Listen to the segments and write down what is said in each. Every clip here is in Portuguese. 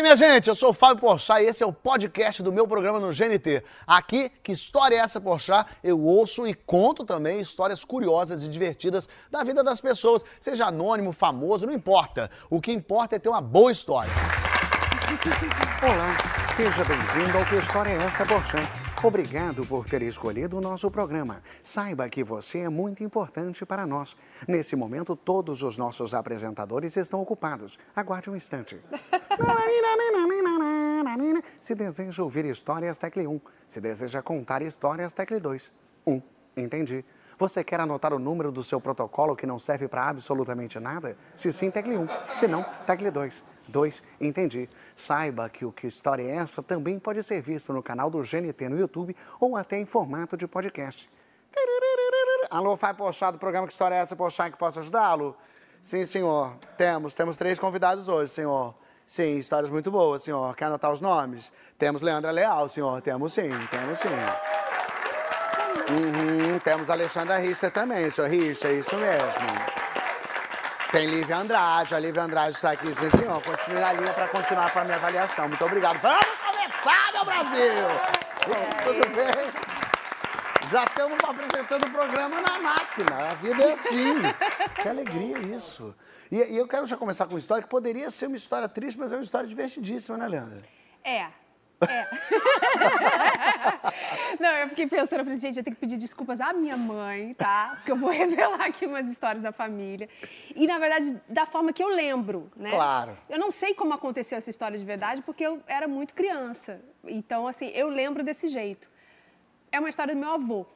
aí, minha gente? Eu sou o Fábio Porchat e esse é o podcast do meu programa no GNT. Aqui, que história é essa, Porchat? Eu ouço e conto também histórias curiosas e divertidas da vida das pessoas, seja anônimo, famoso, não importa. O que importa é ter uma boa história. Olá, seja bem-vindo ao Que História é Essa, Porchat? Obrigado por ter escolhido o nosso programa. Saiba que você é muito importante para nós. Nesse momento, todos os nossos apresentadores estão ocupados. Aguarde um instante. Se deseja ouvir histórias, tecle 1. Se deseja contar histórias, tecle 2. 1. Entendi. Você quer anotar o número do seu protocolo que não serve para absolutamente nada? Se sim, tecle 1. Se não, tecle 2. 2. Entendi. Saiba que o Que História é Essa também pode ser visto no canal do GNT no YouTube ou até em formato de podcast. Alô, Fábio Pochá, do programa Que História é Essa, Pochá, que posso ajudá-lo? Sim, senhor. Temos, temos três convidados hoje, senhor. Sim, histórias muito boas, senhor. Quer anotar os nomes? Temos Leandra Leal, senhor. Temos sim, temos sim. Uhum, temos Alexandra Richter também, senhor Richter, isso mesmo. Tem Lívia Andrade, a Lívia Andrade está aqui, sim senhor. Continue na linha para continuar com a minha avaliação. Muito obrigado. Vamos começar, meu Brasil! Tudo bem? Já estamos apresentando o programa na máquina. A vida é assim. Que alegria isso. E, e eu quero já começar com uma história que poderia ser uma história triste, mas é uma história divertidíssima, né, Leandra? É. É. Não, eu fiquei pensando, eu falei, gente, eu tenho que pedir desculpas à minha mãe, tá? Porque eu vou revelar aqui umas histórias da família. E, na verdade, da forma que eu lembro, né? Claro. Eu não sei como aconteceu essa história de verdade, porque eu era muito criança. Então, assim, eu lembro desse jeito. É uma história do meu avô.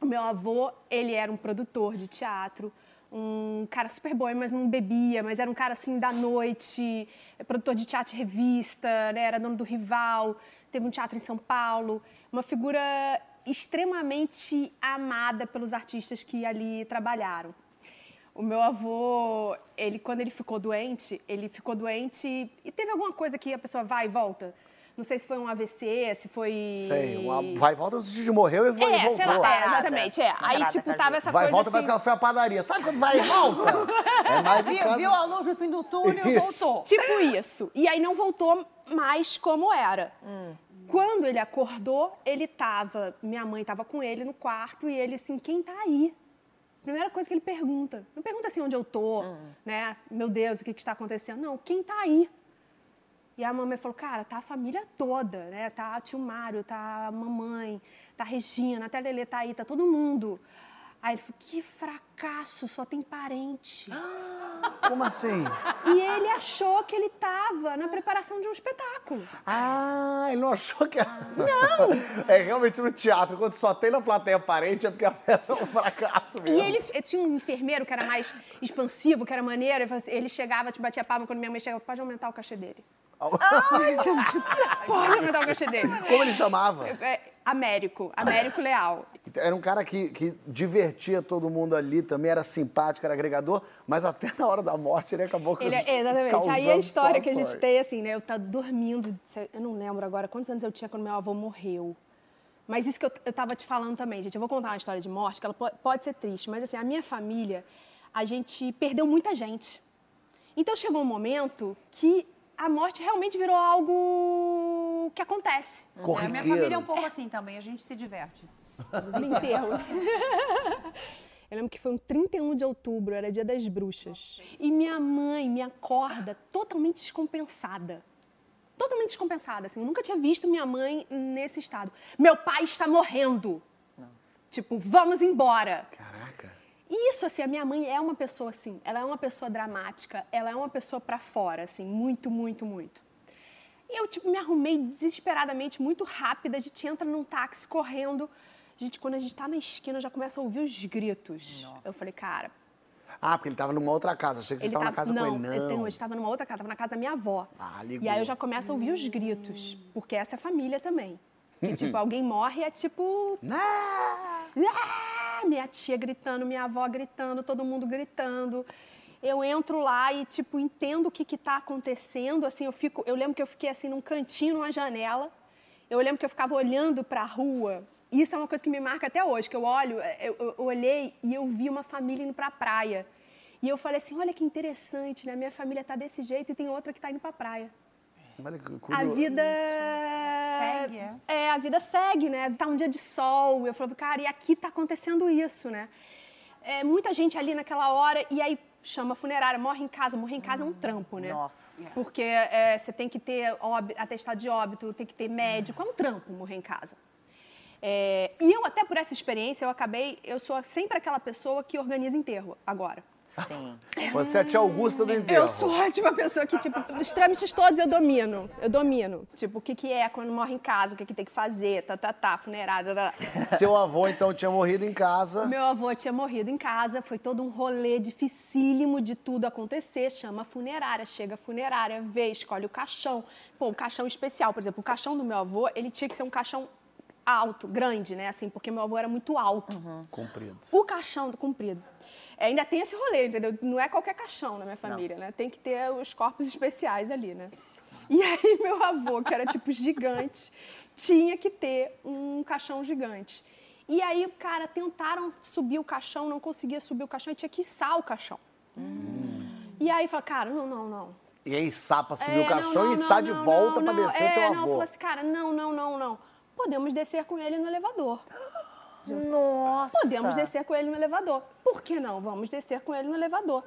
O meu avô, ele era um produtor de teatro, um cara super bom, mas não bebia, mas era um cara assim da noite, é produtor de teatro de revista, né? era dono do Rival, teve um teatro em São Paulo, uma figura extremamente amada pelos artistas que ali trabalharam. O meu avô, ele quando ele ficou doente, ele ficou doente e teve alguma coisa que a pessoa vai e volta. Não sei se foi um AVC, se foi. Sei, uma vai e volta, o Gigi morreu e foi, É, voltou. sei lá, é, exatamente. É. Aí, Parada tipo, tava essa Vai e coisa volta, assim... parece que ela foi à padaria. Sabe quando vai e volta? É mais Viu, caso... viu a luz no fim do túnel e voltou. Tipo isso. E aí não voltou mais como era. Quando ele acordou, ele tava. Minha mãe tava com ele no quarto e ele assim, quem tá aí? Primeira coisa que ele pergunta. Não pergunta assim onde eu tô, né? Meu Deus, o que, que está acontecendo? Não, quem tá aí? E a mamãe falou, cara, tá a família toda, né? Tá tio Mário, tá a mamãe, tá a Regina, até a Lelê tá aí, tá todo mundo. Aí ele falou, que fracasso, só tem parente. Como assim? E ele achou que ele estava na preparação de um espetáculo. Ah, ele não achou que era... Não! É realmente no teatro, quando só tem na plateia parente, é porque a peça é um fracasso E mesmo. ele ele tinha um enfermeiro que era mais expansivo, que era maneiro. Ele, assim- chegava, te batia palma quando minha mãe chegava, pode aumentar o cachê dele. pode aumentar o cachê dele. Como ele chamava? É, Américo, Américo Leal. Era um cara que, que divertia todo mundo ali, também era simpático, era agregador, mas até na hora da morte ele acabou com Ele, é- exatamente. Aí a causando história que a gente situações. tem, assim, né? Eu tá dormindo, eu não lembro agora quantos anos eu tinha quando meu avô morreu. Mas isso que eu, eu tava te falando também, gente. Eu vou contar uma história de morte, que ela po- pode ser triste, mas assim, a minha família, a gente perdeu muita gente. Então chegou um momento que a morte realmente virou algo que acontece. É, a Corriqueiro. minha família é um pouco assim também, a gente se diverte. No enterro. Eu lembro que foi um 31 de outubro, era dia das bruxas. E minha mãe me acorda totalmente descompensada. Totalmente descompensada, assim. Eu nunca tinha visto minha mãe nesse estado. Meu pai está morrendo. Tipo, vamos embora. Caraca. E isso, assim, a minha mãe é uma pessoa assim, ela é uma pessoa dramática, ela é uma pessoa pra fora, assim, muito, muito, muito. E eu, tipo, me arrumei desesperadamente, muito rápida, a gente entra num táxi correndo. Gente, quando a gente tá na esquina, eu já começa a ouvir os gritos. Eu falei, cara, Ah, porque ele tava numa outra casa. Achei que você estava na tava- casa não, com ele. Não, tenho- eu estava numa outra casa, estava na casa da minha avó. Ah, ligou. E aí eu já começo a ouvir os gritos, porque essa é família também. Que, tipo, alguém morre é tipo Ah! ah, minha tia gritando, minha avó gritando, todo mundo gritando. Eu entro lá e, tipo, entendo o que que tá acontecendo, assim, eu fico, eu lembro que eu fiquei, assim, num cantinho, numa janela, eu lembro que eu ficava olhando para a rua, isso é uma coisa que me marca até hoje, que eu olho, eu, eu- eu olhei e eu vi uma família indo para a praia, e eu falei assim, olha que interessante, né, minha família tá desse jeito e tem outra que tá indo para a praia. Olha que a vida. Segue, é? É, a vida segue, né? Tá um dia de sol. Eu falava, cara, e aqui tá acontecendo isso, né? É, muita gente ali naquela hora, e aí chama a funerária, morre em casa. Morrer em casa é um trampo, né? Nossa. Porque é, você tem que ter óbi- atestado de óbito, tem que ter médico, é um trampo morrer em casa. É, e eu, até por essa experiência, eu acabei. Eu sou sempre aquela pessoa que organiza enterro agora. Sim. Você é a tia Augusta do enterro. Eu sou a tipo, pessoa que, tipo, os trâmites todos eu domino. Eu domino. Tipo, o que, que é quando morre em casa, o que, que tem que fazer, tá, tá, tá, funerário. Tá, tá. Seu avô, então, tinha morrido em casa. Meu avô tinha morrido em casa, foi todo um rolê dificílimo de tudo acontecer. Chama a funerária, chega a funerária, vê, escolhe o caixão. Pô, um caixão especial, por exemplo, o caixão do meu avô, ele tinha que ser um caixão alto, grande, né? Assim, porque meu avô era muito alto. Comprido. O caixão do comprido. É, ainda tem esse rolê, entendeu? Não é qualquer caixão na minha família, né? Tem que ter os corpos especiais ali, né? E aí, meu avô, que era tipo gigante, tinha que ter um caixão gigante. E aí, cara, tentaram subir o caixão, não conseguia subir o caixão e tinha que içar o caixão. E aí, fala, cara, não, não, não. E aí, sapa subiu É, o caixão não, e não, sai de não, volta não, pra não. descer é, teu Não, avô. falou assim, cara, não, não, não, não. Podemos descer com ele no elevador. Nossa. Podemos descer com ele no elevador. Por que não? Vamos descer com ele no elevador.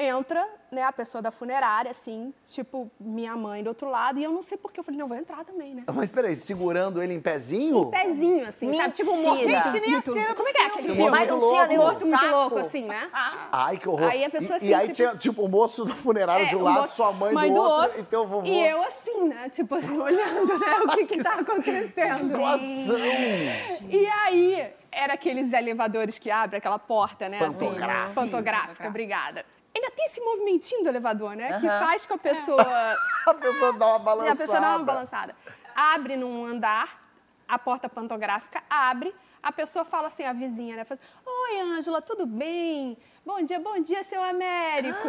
Entra, né, a pessoa da funerária, assim, tipo, minha mãe do outro lado, e eu não sei por que eu falei, não, vou entrar também, né? Mas peraí, segurando ele em pezinho? Pezinho, assim, sabe? Tipo, um morto Mentira. muito, Gente, que nem a cena do Como é que é aquele filme? Mas muito não tinha louco. nenhum Morto muito louco, assim, né? Ai, que horror. Aí a pessoa, e, assim, e aí tipo- tinha, tipo, o moço do funerário de um É, lado, o mo- sua mãe, do, outro, e teu vovô. E eu assim, né? Tipo, olhando, né? O que que tá acontecendo. Situação. E aí, era aqueles elevadores que abrem aquela porta, né? assim, Pantográfica. Pantográfica, obrigada. Ainda tem esse movimentinho do elevador, né? Que Aham. faz com a pessoa... A pessoa dá uma balançada. a pessoa dá uma balançada. Abre num andar, a porta pantográfica abre, a pessoa fala assim, a vizinha, né? Fala assim, Oi, Ângela, tudo bem? Bom dia, bom dia, seu Américo.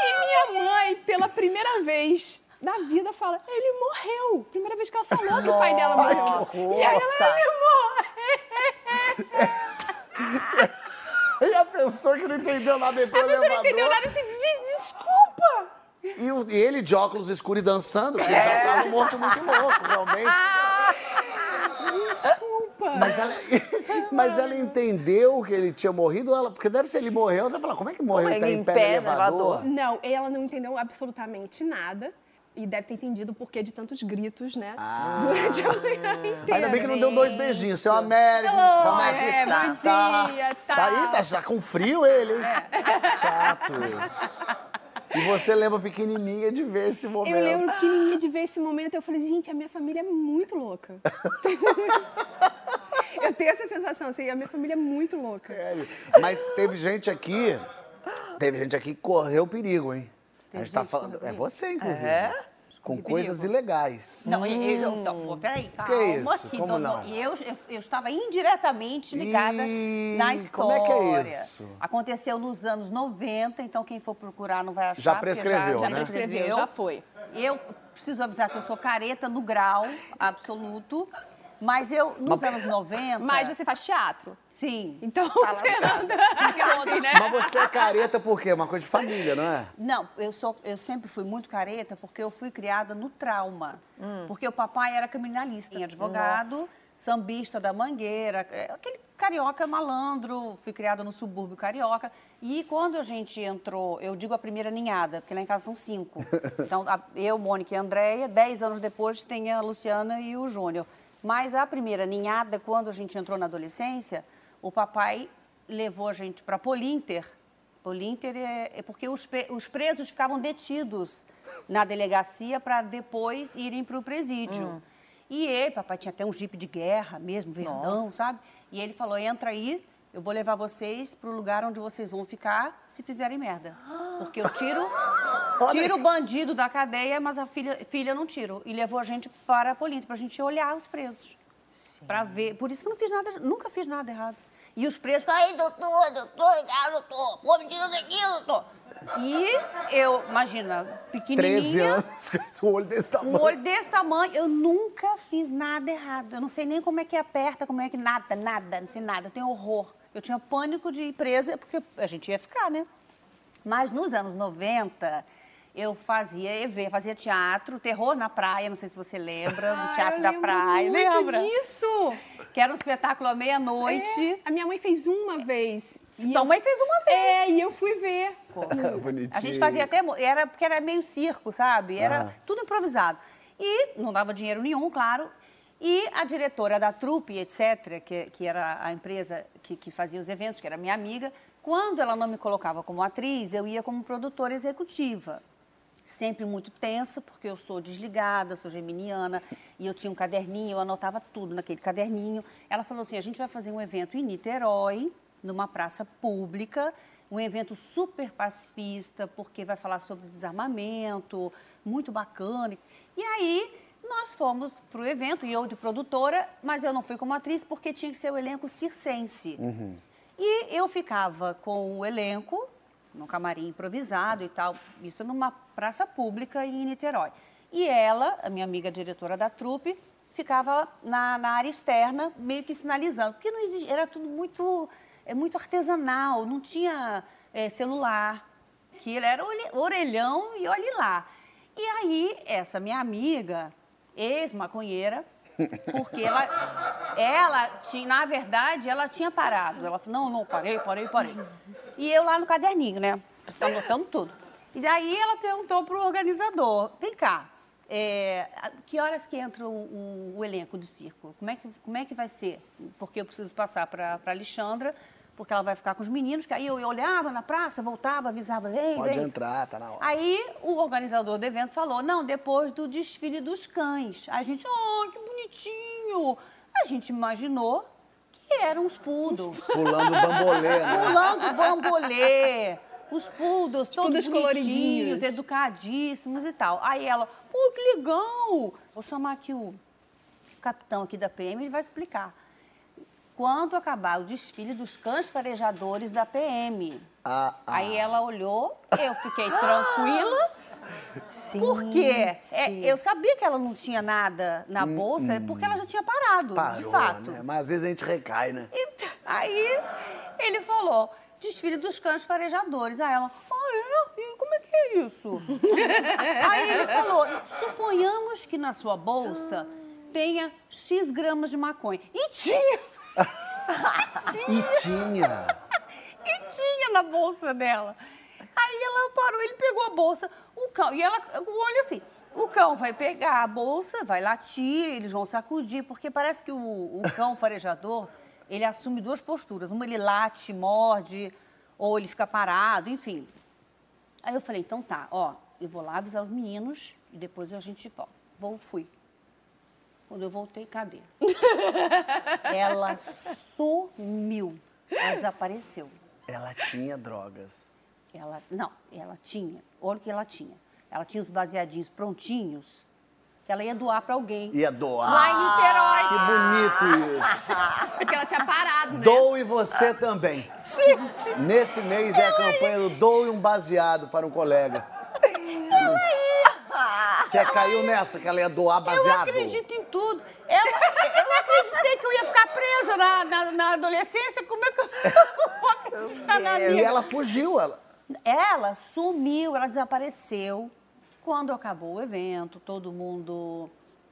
e minha mãe, pela primeira vez na vida, fala, ele morreu. Primeira vez que ela falou que o pai dela morreu. Nossa. E aí ela, ele morreu. E a pessoa que não entendeu nada entrou A pessoa não elevador. entendeu nada assim, "De- desculpa. E, o- e ele de óculos escuros e dançando, porque ele já tava morto muito louco, realmente. Desculpa. Mas ela, mas ela entendeu que ele tinha morrido, ela, porque deve ser ele morreu, ela vai falar, como é que morreu? Como Ele tá ele em pé, no elevador? elevador? Não, ela não entendeu absolutamente nada. E deve ter entendido o porquê de tantos gritos, né? Durante a manhã inteira. Ah. Ainda bem que não deu dois beijinhos. Seu Américo, Oi, como é que é, tá? bom tá? dia, Tá tal. aí, tá, tá com frio ele, hein? É. Chato isso. E você lembra pequenininha de ver esse momento. Eu lembro pequenininha de ver esse momento, eu falei, gente, a minha família é muito louca. eu tenho essa sensação, assim, a minha família é muito louca. Sério. Mas teve gente aqui, teve gente aqui que correu perigo, hein? a gente tá falando, é você, inclusive. É? Com coisas perigo. ilegais. Não, eu, eu, pô, peraí, calma Que isso? aqui. Como não? E eu, eu, eu estava indiretamente ligada Ih, na como história. é que é isso? Aconteceu nos anos 90, então quem for procurar não vai achar. Já prescreveu, já, né? Já Escreveu, prescreveu. já foi. Eu preciso avisar que eu sou careta no grau absoluto, mas eu, nos anos 90... Mas você faz teatro. Sim. Então você anda assim, né? Mas você é careta por quê? Uma coisa de família, não é? Não, eu, sou, eu sempre fui muito careta porque eu fui criada no trauma. Hum. Porque o papai era criminalista, em advogado, Nossa. sambista da Mangueira, é, aquele carioca malandro, fui criada no subúrbio carioca. E quando a gente entrou, eu digo a primeira ninhada, porque lá em casa são cinco. Então, a- eu, Mônica e a Andréia, dez anos depois tem a Luciana e o Júnior. Mas a primeira ninhada, quando a gente entrou na adolescência, o papai levou a gente para Polinter, Polinter é, é porque os, os presos ficavam detidos na delegacia para depois irem para o presídio. E ele, papai tinha até um jipe de guerra mesmo, verdão, sabe? E ele falou: entra aí, eu vou levar vocês para o lugar onde vocês vão ficar se fizerem merda. Porque eu tiro, tiro o bandido da cadeia, mas a filha, filha não tiro. E levou a gente para a Polinter, para a gente olhar os presos. Para ver. Por isso que eu não fiz nada, nunca fiz nada errado. E os presos, ai, doutor, doutor, ah, doutor, pô, me tira daqui, doutor. E eu, imagina, 13 pequenininha, anos, com o olho desse tamanho. um olho desse tamanho, eu nunca fiz nada errado. Eu não sei nem como é que aperta, como é que nada, nada, não sei nada. Eu tenho horror. Eu tinha pânico de ir presa, porque a gente ia ficar, né? Mas nos anos 90, eu fazia EV, fazia teatro, terror na praia, não sei se você lembra, do Ah, Teatro eu da Praia, muito lembra? disso. Que era um espetáculo à meia-noite. É, a minha mãe fez uma vez. Então, eu- mãe fez uma vez. É, e eu fui ver. Bonitinho. A gente fazia até. Era porque era meio circo, sabe? Era Ah. tudo improvisado. E não dava dinheiro nenhum, claro. E a diretora da trupe, etc., que, que era a empresa que, que fazia os eventos, que era minha amiga, quando ela não me colocava como atriz, eu ia como produtora executiva. Sempre muito tensa, porque eu sou desligada, sou geminiana, e eu tinha um caderninho, eu anotava tudo naquele caderninho. Ela falou assim: a gente vai fazer um evento em Niterói, numa praça pública, um evento super pacifista, porque vai falar sobre desarmamento, muito bacana. E aí nós fomos para o evento, e eu de produtora, mas eu não fui como atriz, porque tinha que ser o elenco circense. E eu ficava com o elenco, num camarim improvisado e tal, isso numa praça pública em Niterói. E ela, a minha amiga diretora da trupe, ficava na, na área externa, meio que sinalizando, porque não existe, era tudo muito, é, muito artesanal, não tinha é, celular, que ele era orelhão e olhe lá. E aí, essa minha amiga, ex-maconheira, porque ela, ela tinha, na verdade, ela tinha parado. Ela falou, não, não, parei, parei, parei. E eu lá no caderninho, né? Anotando tudo. E daí ela perguntou pro organizador, vem cá, é, que horas que entra o, o- o elenco do circo? Como é, que, como é que vai ser? Porque eu preciso passar para Alexandra, porque ela vai ficar com os meninos, que aí eu olhava na praça, voltava, avisava, vem, Pode vem. entrar, tá na hora. Aí o organizador do evento falou: não, depois do desfile dos cães. A gente, oh, que bonitinho! A gente imaginou que eram os poodles. Pulando bambolê, né? Pulando bambolê. Os poodles, todos coloridinhos. educadíssimos e tal. Aí ela, pô, que legal! Vou chamar aqui o capitão aqui da PM, ele vai explicar. Quando acabar o desfile dos cães farejadores da PM. Ah, ah. Aí ela olhou, eu fiquei tranquila. Sim, Por quê? É, sim. eu sabia que ela não tinha nada na bolsa, porque ela já tinha parado, Parou, de fato. né? Mas às vezes a gente recai, né? E aí ele falou, desfile dos cães farejadores. Aí ela, ah, é? E como é que é isso? aí ele falou, suponhamos que na sua bolsa tenha X gramas de maconha. E tinha! E tinha. E tinha na bolsa dela. Aí ela parou, ele pegou a bolsa, o cão, e ela, o olho assim, o cão vai pegar a bolsa, vai latir, eles vão sacudir, porque parece que o, o cão farejador, ele assume duas posturas. Uma ele late, morde, ou ele fica parado, enfim. Aí eu falei, então tá, ó, eu vou lá avisar os meninos e depois a gente volta. Vou, fui. Quando eu voltei, cadê? Ela sumiu. Ela desapareceu. Ela tinha drogas. Ela, não, ela tinha. Olha o que ela tinha. Ela tinha os baseadinhos prontinhos que ela ia doar para alguém. Ia doar. Lá em Niterói. Que bonito isso. Porque ela tinha parado, né? Doe você também. Gente, Nesse mês é a campanha do Doe um baseado para um colega. Você caiu nessa que ela ia doar eu baseado? acredito em tudo. Ela, eu acreditei que eu ia ficar presa na, na, na adolescência. Como é que eu vou acreditar na E minha? ela fugiu, ela. Ela sumiu, ela desapareceu. Quando acabou o evento, todo mundo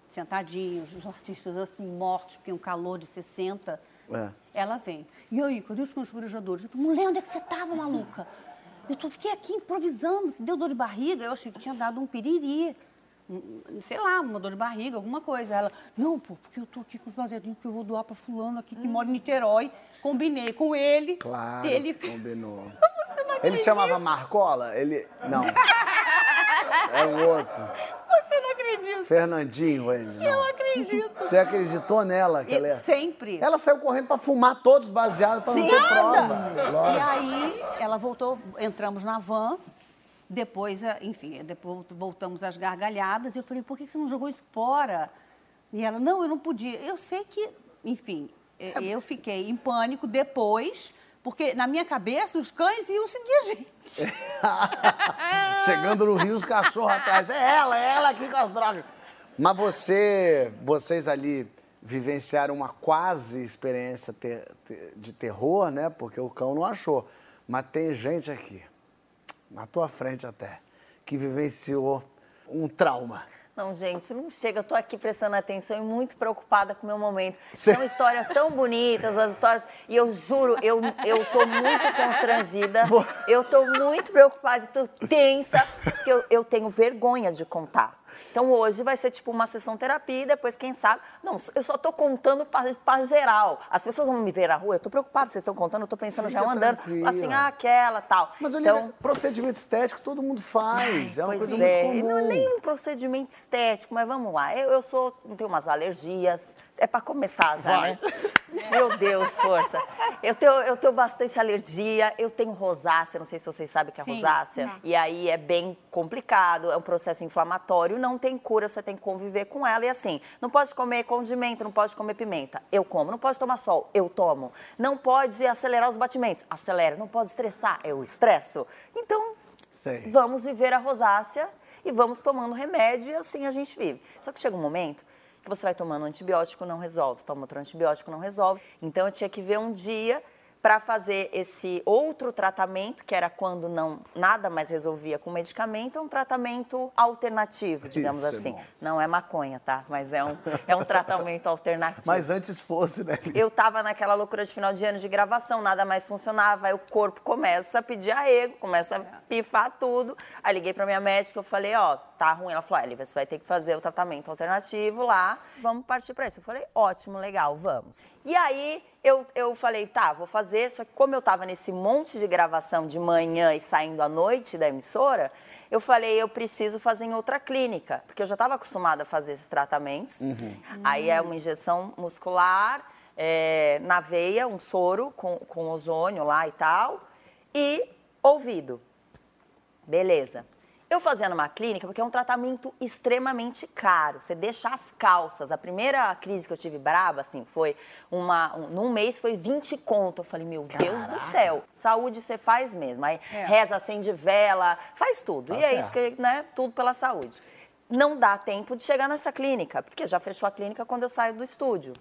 sentadinho, os artistas assim, mortos, porque um calor de 60. É. Ela vem. E aí, cadê os cães farejadores? Eu falei, mulher, onde é que você estava, maluca? Eu tô, fiquei aqui improvisando, se deu dor de barriga. Eu achei que tinha dado um piriri. Sei lá, uma dor de barriga, alguma coisa. Ela, não, pô, porque eu tô aqui com os baseadinhos que eu vou doar pra fulano aqui que mora em Niterói. Combinei com ele. Claro, Ele... combinou. Você não Ele acredita. chamava Marcola? Ele. Não. É o outro. Você não acredita. Fernandinho, ele. Não. Eu acredito. Você acreditou nela? Que E ela... é- Sempre. ela saiu correndo pra fumar todos baseados pra não ter prova. E Lógico. aí ela voltou, entramos na van, depois, eh, enfim, depois voltamos às gargalhadas, e eu falei, por que você não jogou isso fora? E ela, não, eu não podia. Eu sei que, enfim, eh, eu fiquei em pânico depois, porque na minha cabeça os cães iam seguir a gente. Chegando no Rio, os cachorros atrás. É ela, é ela aqui com as drogas. Mas você, vocês ali vivenciaram uma quase experiência de terror, né? Porque o cão não achou. Mas tem gente aqui na tua frente até, que vivenciou um trauma. Não, gente, não chega. Eu tô aqui prestando atenção e muito preocupada com o meu momento. Cê- São histórias tão bonitas, as histórias. E eu juro, eu, eu tô muito constrangida. Eu tô muito preocupada e tô tensa, porque eu, eu tenho vergonha de contar. Então hoje vai ser tipo uma sessão terapia e depois, quem sabe. Não, eu só tô contando pra, pra geral. As pessoas vão me ver na rua, eu tô preocupada, vocês estão contando, eu tô pensando já Fica andando. tranquila. Assim, ah, aquela tal. Mas olha, então, procedimento estético todo mundo faz. é uma Pois coisa é, muito e comum. não é nem um procedimento estético, mas vamos lá. Eu, eu sou, tenho umas alergias. É para começar já, Vai. né? Meu Deus, força. Eu tenho, eu tenho bastante alergia, eu tenho rosácea, não sei se vocês sabem o que é Sim, rosácea. não. E aí é bem complicado, é um processo inflamatório, não tem cura, você tem que conviver com ela. E assim, não pode comer condimento, não pode comer pimenta, eu como. Não pode tomar sol, eu tomo. Não pode acelerar os batimentos, acelera. Não pode estressar, eu estresso. Então, Sei. vamos viver a rosácea e vamos tomando remédio e assim a gente vive. Só que chega um momento que você vai tomando antibiótico, não resolve, toma outro antibiótico, não resolve. Então eu tinha que ver um dia para fazer esse outro tratamento, que era quando não nada mais resolvia com medicamento, é um tratamento alternativo, digamos Isso é assim. Não é maconha, tá? Mas é um, é um tratamento alternativo. Mas antes fosse, né? Eu tava naquela loucura de final de ano de gravação, nada mais funcionava, aí o corpo começa a pedir arrego, começa a pifar tudo. Aí liguei pra minha médica, eu falei, ó, tá ruim. Ela falou, Ellie, você vai ter que fazer o tratamento alternativo lá, vamos partir pra isso. Eu falei, ótimo, legal, vamos. E aí eu, eu falei, tá, vou fazer, só que como eu tava nesse monte de gravação de manhã e saindo à noite da emissora, eu falei, eu preciso fazer em outra clínica, porque eu já estava acostumada a fazer esses tratamentos. Aí é uma injeção muscular, é, na veia, um soro com, com ozônio lá e tal, e ouvido. Beleza. Eu fazia numa clínica, porque é um tratamento extremamente caro. Você deixa as calças. A primeira crise que eu tive braba, assim, foi uma. Um, num mês foi 20 conto. Eu falei, meu Deus do céu. Saúde você faz mesmo. Aí É. reza, acende vela, faz tudo. Tá e é isso certo. que, né? Tudo pela saúde. Não dá tempo de chegar nessa clínica, porque já fechou a clínica quando eu saio do estúdio.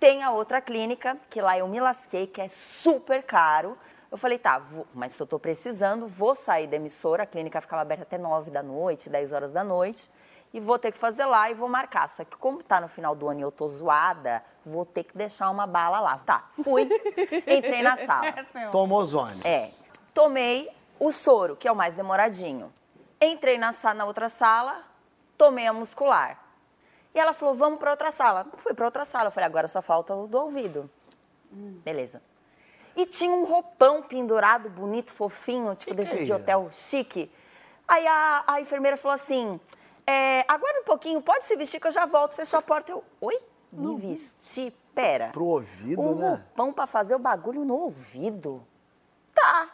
Tem a outra clínica, que lá eu me lasquei, que é super caro. Eu falei, tá, vou- mas se eu tô precisando, vou sair da emissora, a clínica ficava aberta até 9 da noite, 10 horas da noite, e vou ter que fazer lá e vou marcar. Só que como tá no final do ano e eu tô zoada, vou ter que deixar uma bala lá. Tá, fui, entrei na sala. Tomou ozônio. É. Tomei o soro, que é o mais demoradinho. Entrei na, na outra sala, tomei a muscular. E ela falou, vamos para outra sala. Fui para outra sala. Eu falei, agora só falta o do ouvido. Beleza. E tinha um roupão pendurado, bonito, fofinho, tipo Que que desses é de hotel chique. Aí a, a enfermeira falou assim, é, aguarda um pouquinho, pode se vestir que eu já volto. Fechou a porta. Eu, oi? Me vestir? Pera. Pro ouvido, um né? roupão pra fazer o bagulho no ouvido. Tá.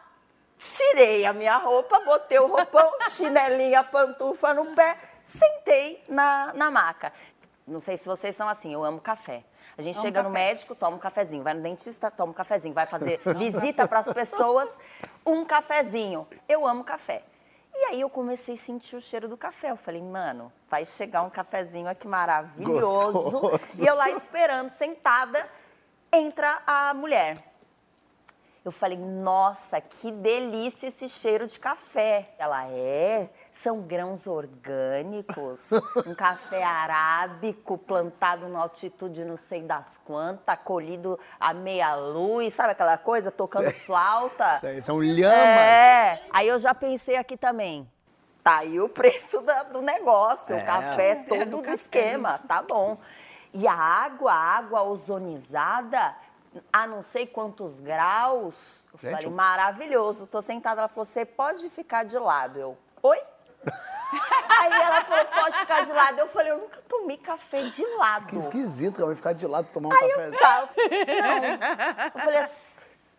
Tirei a minha roupa, botei o roupão, chinelinha, pantufa no pé, sentei na, na maca. Não sei se vocês são assim, eu amo café. A gente Amo chega no médico, toma um cafezinho. Vai no dentista, toma um cafezinho. Vai fazer visita para as pessoas, um cafezinho. Eu amo café. E aí eu comecei a sentir o cheiro do café. Eu falei, mano, vai chegar um cafezinho aqui maravilhoso. Gostoso. E eu lá esperando, sentada, entra a mulher. Eu falei, nossa, que delícia esse cheiro de café. Ela é, são grãos orgânicos, um café arábico plantado numa altitude não sei das quantas, colhido a meia luz, sabe aquela coisa, tocando Sei. flauta. Sei, são lhamas. É, aí eu já pensei aqui também. Tá aí o preço da- do negócio, É. o café todo do do, café. esquema, tá bom. E a água, a água ozonizada, a não sei quantos graus. Eu Gente, falei, eu- maravilhoso. Tô sentada, ela falou, você pode ficar de lado. Eu, oi? aí ela falou, pode ficar de lado. Eu falei, eu nunca tomei café de lado. Que esquisito, cara, vai ficar de lado tomar um café. eu, tá, eu falei, não. Eu falei assim,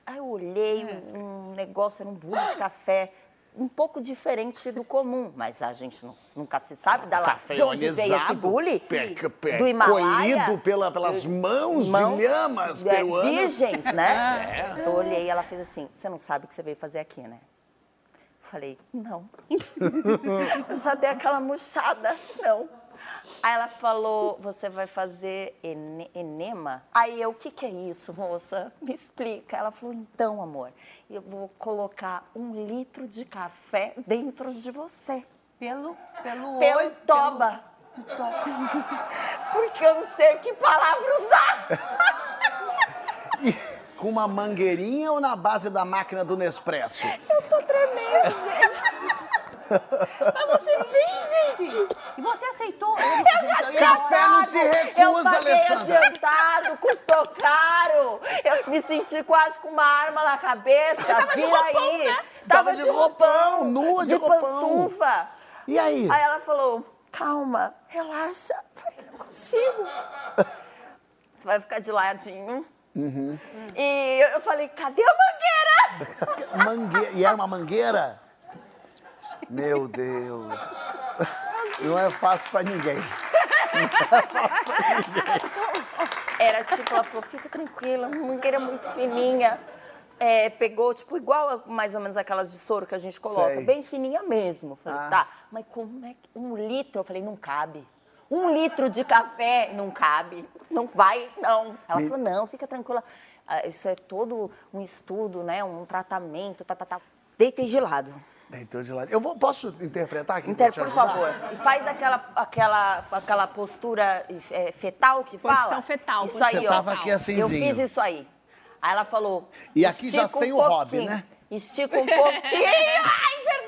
aí eu olhei um, um negócio, era um bule de café, um pouco diferente do comum, mas a gente não- nunca se sabe da lá, de onde veio esse bule? Pe- pe- Do Himalaia? Colhido pela, pelas mãos, Mãos, de lhamas é, peruanas. Virgens, né? Eu olhei e ela fez assim, você não sabe o que você veio fazer aqui, né? Eu Falei, não. eu já dei aquela murchada, não. Aí ela falou, você vai fazer ene- enema? Aí eu, o que, que é isso, moça? Me explica. Ela falou, então, amor, eu vou colocar um litro de café dentro de você. Pelo, pelo, Pelo olho, toba. pelo toba. Porque eu não sei que palavra usar. Com uma mangueirinha ou na base da máquina do Nespresso? Eu tô tremendo, gente. Mas você fez, E você aceitou? Eu já tinha Café não se recusa, Eu paguei Alessandra. adiantado, custou caro. Eu me senti quase com uma arma na cabeça. Vira aí. né? Tava de roupão, nua de roupão. pantufa. E aí? Aí ela falou, calma, relaxa. Eu falei, não consigo. Você vai ficar de ladinho. Uhum. E eu falei, cadê a mangueira? Mangue... E era uma mangueira? Meu Deus. Não é fácil pra ninguém. Era tipo, ela falou, fica tranquila, mangueira muito fininha. É, pegou, tipo, igual mais ou menos aquelas de soro que a gente coloca, Sei. bem fininha mesmo. Falei, Ah. tá, mas como é que um litro? Eu falei, não cabe. Um litro de café não cabe, não vai, não. Ela Me- falou, não, fica tranquila. Ah, Isso é todo um estudo, né? Um tratamento, tá, tá, tá. Deitei de lado. Deitou de lado. Eu vou, posso interpretar aqui? Inter, por favor. E faz aquela, aquela, aquela postura é, fetal que Posição fala. fetal, Isso posição aí, Você ó. tava aqui Eu assimzinho. fiz isso aí. Aí ela falou. E aqui já "Estica sem um o hobby, pouquinho, né? Estica um pouquinho. Ai, verdade,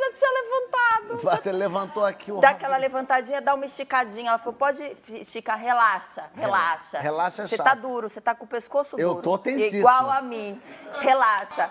já tinha levantado. Você levantou aqui o Dá aquela levantadinha, dá uma esticadinha. Ela falou, pode esticar, relaxa, relaxa. relaxa é Você tá duro, você tá com o pescoço Eu duro. tô tensíssimo. Igual a mim. Relaxa.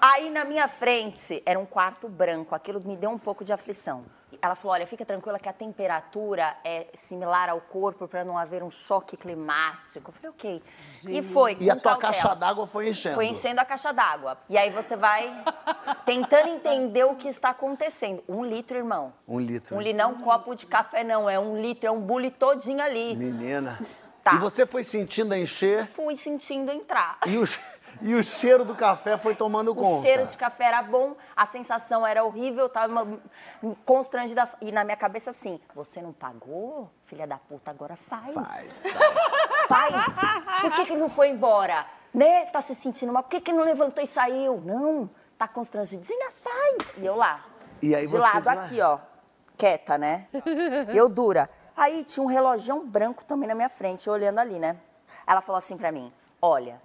Aí na minha frente era um quarto branco. Aquilo me deu um pouco de aflição. Ela falou, olha, fica tranquila que a temperatura é similar ao corpo para não haver um choque climático. Eu falei, ok. E foi. E a tua cautela. caixa d'água foi enchendo. Foi enchendo a caixa d'água. E aí você vai tentando entender o que está acontecendo. Um litro, irmão. Um litro. Um litro, não é um copo de café, não. É um litro, é um bule todinho ali. Menina. Tá. E você foi sentindo encher Fui sentindo entrar. e o, che- e o cheiro do café foi tomando O conta. cheiro de café era bom, a sensação era horrível, eu tava constrangida. E na minha cabeça assim, você não pagou? Filha da puta, agora faz. Faz, Faz. Por que, que não foi embora? Né? Tá se sentindo mal. Por que, que não levantou e saiu? Não. Tá constrangidinha? Faz. E eu lá. E aí de você lado de lá- aqui, ó. Quieta, né? E eu dura. Aí tinha um relógio branco também na minha frente, olhando ali, né? Ela falou assim pra mim: Olha,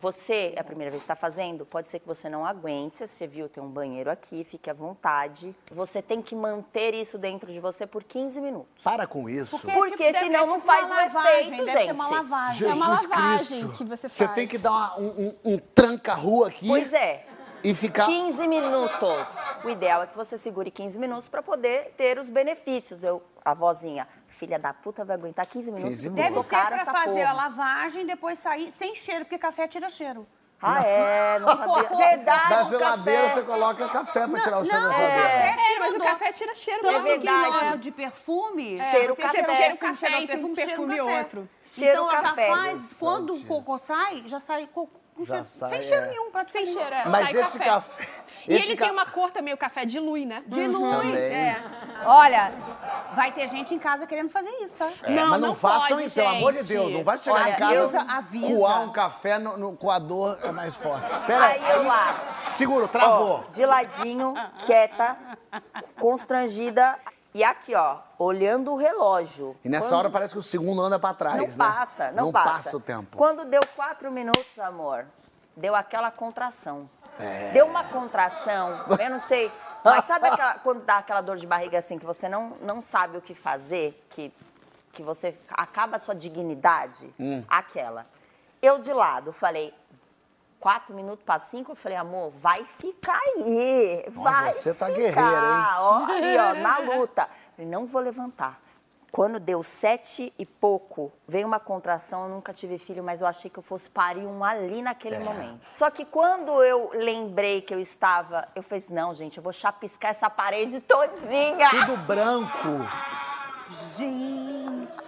você é a primeira vez que está fazendo, pode ser que você não aguente. Você viu, tem um banheiro aqui, fique à vontade. Você tem que manter isso dentro de você por 15 minutos. Para com isso. Porque deve- senão é não tipo faz uma o lavagem, efeito, deve ser uma gente. lavagem. É uma Jesus lavagem Cristo. que você Você faz. tem que dar uma- um, um- um tranca-rua aqui Pois é. e ficar... 15 minutos. O ideal é que você segure 15 minutos para poder ter os benefícios. Eu, a vozinha, filha da puta, vai aguentar 15 minutos. 15 porque minutos. Deve ser pra essa fazer porra. a lavagem e depois sair sem cheiro, porque café tira cheiro. Ah, é? Não sabia. Verdade, Da geladeira café. você coloca café pra tirar o cheiro da Não, geladeira. café É, tira mas o café tira cheiro Tanto mesmo. que em verdade. loja de perfume, Cheiro você café. cheira Cheiro café, cheiro perfume, um cheiro perfume café. outro. Cheiro então ela café. já faz, quando o cocô sai, já sai co- com Já cheiro, sai, sem cheiro é. nenhum, Sem praticamente. cheiro, é. Mas sai esse café... E esse ele ca- tem uma cor também, o café dilui, né? Dilui. Também. É. Olha, vai ter gente em casa querendo fazer isso, tá? É, Não, mas não, não façam pode, isso, pelo amor de gente. Deus. Não vai chegar Olha, em casa avisa, avisa. coar um café no, no coador é mais forte. Pera aí. Aí eu lá. Segura, Ó, travou. de ladinho, quieta, constrangida. E aqui, ó, olhando o relógio. E nessa Quando- hora parece que o segundo anda pra trás, Não né? passa, não, não passa. o tempo. Quando deu quatro minutos, amor, deu aquela contração. É. Deu uma contração, eu não sei. Mas sabe aquela- quando dá aquela dor de barriga assim, que você não, não sabe o que fazer, que, que você acaba a sua dignidade? Hum. Aquela. Eu de lado falei, quatro minutos para cinco, eu falei, amor, vai ficar aí. Vai você tá ficar. guerreira, hein? Ó, ali, ó, na luta. Falei, não vou levantar. Quando deu sete e pouco, veio uma contração, eu nunca tive filho, mas eu achei que eu fosse parir um ali naquele É. momento. Só que quando eu lembrei que eu estava, eu falei, não, gente, eu vou chapiscar essa parede todinha. Tudo branco. Gente.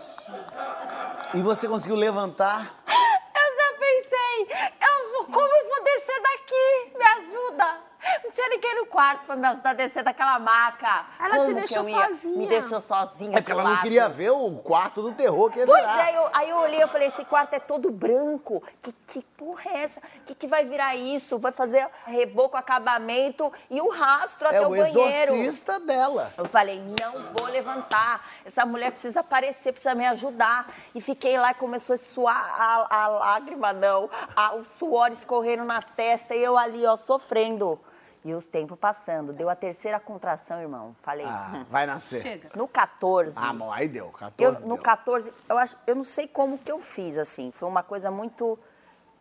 E você conseguiu levantar. Eu já pensei, eu vou, como eu vou descer daqui? Me ajuda. Não tinha ninguém no quarto pra me ajudar a descer daquela maca. Ela te Como que deixou sozinha. Me deixou sozinha. É porque ela não queria ver o quarto do terror que ia Pois virar. é, eu- aí eu olhei e falei, esse quarto é todo branco. Que, que porra é essa? Que que vai virar isso? Vai fazer reboco, acabamento e o rastro até É o o banheiro. exorcista dela. Eu falei, não vou levantar. Essa mulher precisa aparecer, precisa me ajudar. E fiquei lá e começou a suar a, a lágrima, não. a- o suor escorrendo na testa e eu ali, ó, sofrendo. E os tempos passando. Deu a terceira contração, irmão. Falei, Ah, hum. vai nascer. Chega. no 14. Ah, bom, aí deu. 14 Eu, no deu. 14, eu, acho, eu não sei como que eu fiz, assim. Foi uma coisa muito.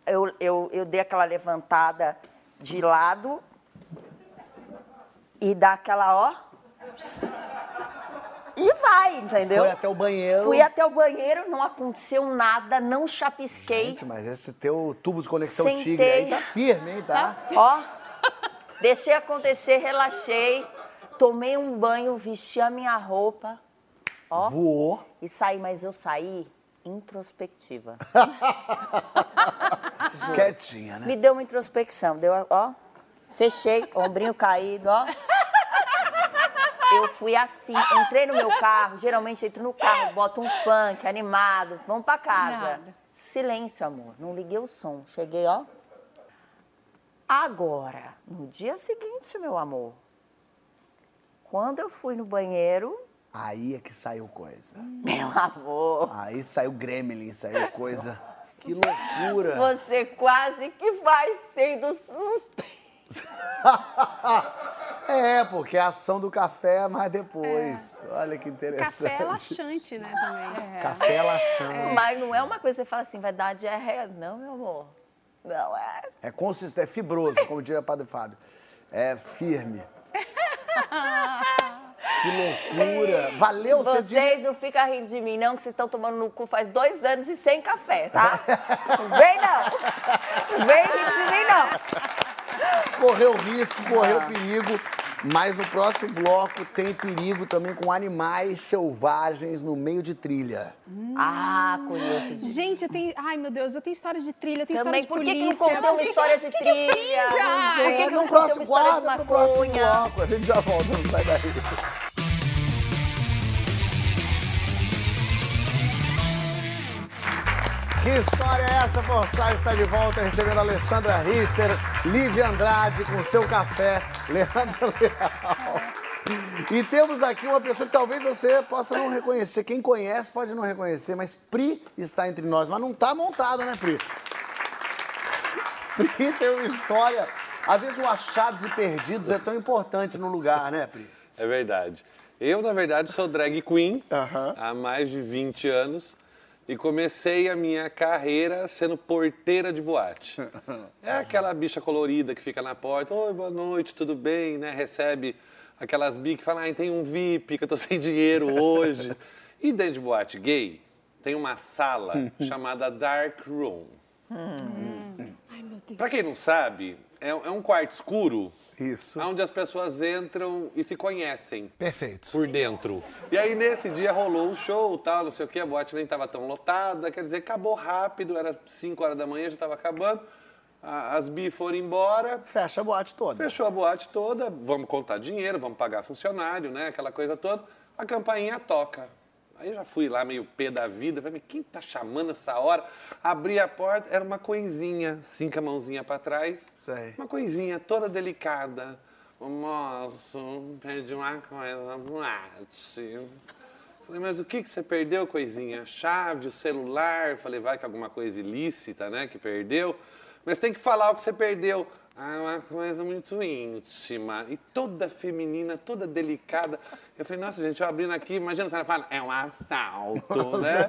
Eu, eu, eu dei aquela levantada de lado e dá aquela, ó. E vai, entendeu? Foi até o banheiro. Fui até o banheiro, não aconteceu nada, não chapisquei. Gente, mas esse teu tubo de conexão Sentei. tigre aí tá firme, hein, tá? Ó, deixei acontecer, relaxei, tomei um banho, vesti a minha roupa, ó. Voou. E saí, mas eu saí introspectiva. Quietinha, né? Me deu uma introspecção, deu, ó. Fechei, ombrinho caído, ó. Eu fui assim, entrei no meu carro, geralmente entro no carro, boto um funk animado, vamos pra casa. Nada. Silêncio, amor, não liguei o som. Cheguei, ó. Agora, no dia seguinte, meu amor, quando eu fui no banheiro, Aí é que saiu coisa. meu amor, Aí saiu gremlin, saiu coisa. Que loucura. você quase que vai sendo suspeito. É, porque a ação do café é mais depois. Olha que interessante. Café é laxante, né, também. Café é laxante. Mas não é uma coisa que você fala assim, vai dar diarreia. Não, meu amor. Não é. É consistente, é fibroso, como diria o Padre Fábio. É firme. que loucura. Valeu. Vocês não ficam rindo de mim, não, que vocês estão tomando no cu faz dois anos e sem café, tá? Vem, não. Não vem rir de mim, não. Correu risco, correu perigo. Mas no próximo bloco tem perigo também com animais selvagens no meio de trilha. Ah, conheço disso. Gente, eu tenho. Ai, meu Deus, eu tenho história de trilha, eu tenho Também, história por de que, que não polícia. contou uma história de que que trilha? Ah, Por que que É, não no contou próximo uma história de quadro, no próximo maconha? bloco. A gente já volta, não sai daí. Que história é essa? Forçar está de volta recebendo a Alessandra Rister, Lívia Andrade com seu café, Leandro Leal. E temos aqui uma pessoa que talvez você possa não reconhecer. Quem conhece pode não reconhecer, mas Pri está entre nós. Mas não está montada, né, Pri? Pri tem uma história. Às vezes o achados e perdidos é tão importante no lugar, né, Pri? É verdade. Eu, na verdade, sou drag queen Aham. há mais de 20 anos e comecei a minha carreira sendo porteira de boate. É aquela bicha colorida que fica na porta, oi, boa noite, tudo bem, né? Recebe aquelas bi que falam, ai, tem um VIP, que eu tô sem dinheiro hoje. E dentro de boate gay, tem uma sala chamada Dark Room. Ai, meu Deus. Pra quem não sabe, é, é um quarto escuro Isso. onde as pessoas entram e se conhecem Perfeito. por dentro. E aí nesse dia rolou o show, tal, não sei o que, a boate nem estava tão lotada, quer dizer, acabou rápido, era 5 horas da manhã, já estava acabando. As bi foram embora, Fecha a boate toda. fechou a boate toda, vamos contar dinheiro, vamos pagar funcionário, né, aquela coisa toda. A campainha toca. Aí eu já fui lá meio pé da vida, falei, quem tá chamando essa hora? Abri a porta, era uma coisinha, assim com a mãozinha pra trás. Sei. Uma coisinha toda delicada. Ô, moço, perdi uma coisa boate. Falei, mas o que, que você perdeu, coisinha? Chave, o celular? Falei, vai que alguma coisa ilícita, né, que perdeu. Mas tem que falar o que você perdeu. Ah, é uma coisa muito íntima. E toda feminina, toda delicada. Eu falei, nossa, gente, eu abrindo aqui, imagina se ela fala, é um assalto, né?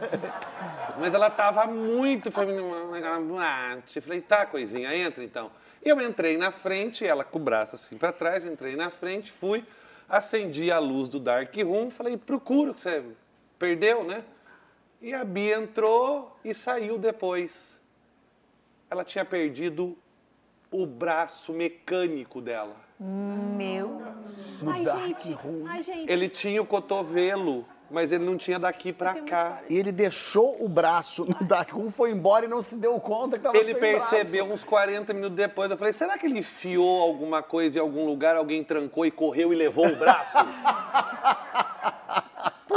Mas ela tava muito feminina naquela boate. Eu falei, tá, coisinha, entra então. Eu entrei na frente, ela com o braço assim pra trás, entrei na frente, fui, acendi a luz do Dark Room, falei, procura que você perdeu, né? E a Bia entrou e saiu depois. Ela tinha perdido o braço mecânico dela. Meu. Ai, gente. Ai, gente. Ele tinha o cotovelo mas ele não tinha daqui uma cá. E ele deixou o braço no Dark Room, foi embora e não se deu conta que tava Ele sem percebeu braço. uns 40 minutos depois. Eu falei, será que ele enfiou alguma coisa em algum lugar, alguém trancou e correu e levou o braço?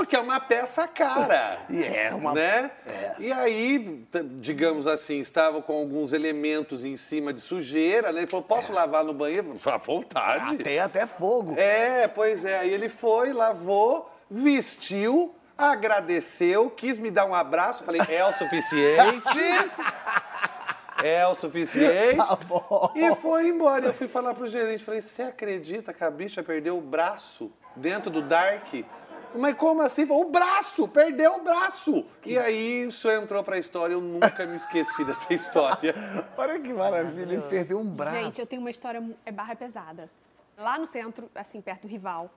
Porque é uma peça cara. E é uma- Né? E aí, digamos assim, estava com alguns elementos em cima de sujeira. Né? Ele falou, posso lavar no banheiro? À vontade. Tem até fogo. É, pois é. Aí ele foi, lavou, vestiu, agradeceu, quis me dar um abraço. Falei, é o suficiente. É o suficiente. Tá. E foi embora. Eu fui falar pro gerente, falei, você acredita que a bicha perdeu o braço dentro do Dark? Mas como assim? O braço! Perdeu o braço! E aí isso entrou pra história. Eu nunca me esqueci dessa história. Olha que maravilha, ele perdeu um braço. Gente, eu tenho uma história, é barra pesada. Lá no centro, assim, perto do Rival,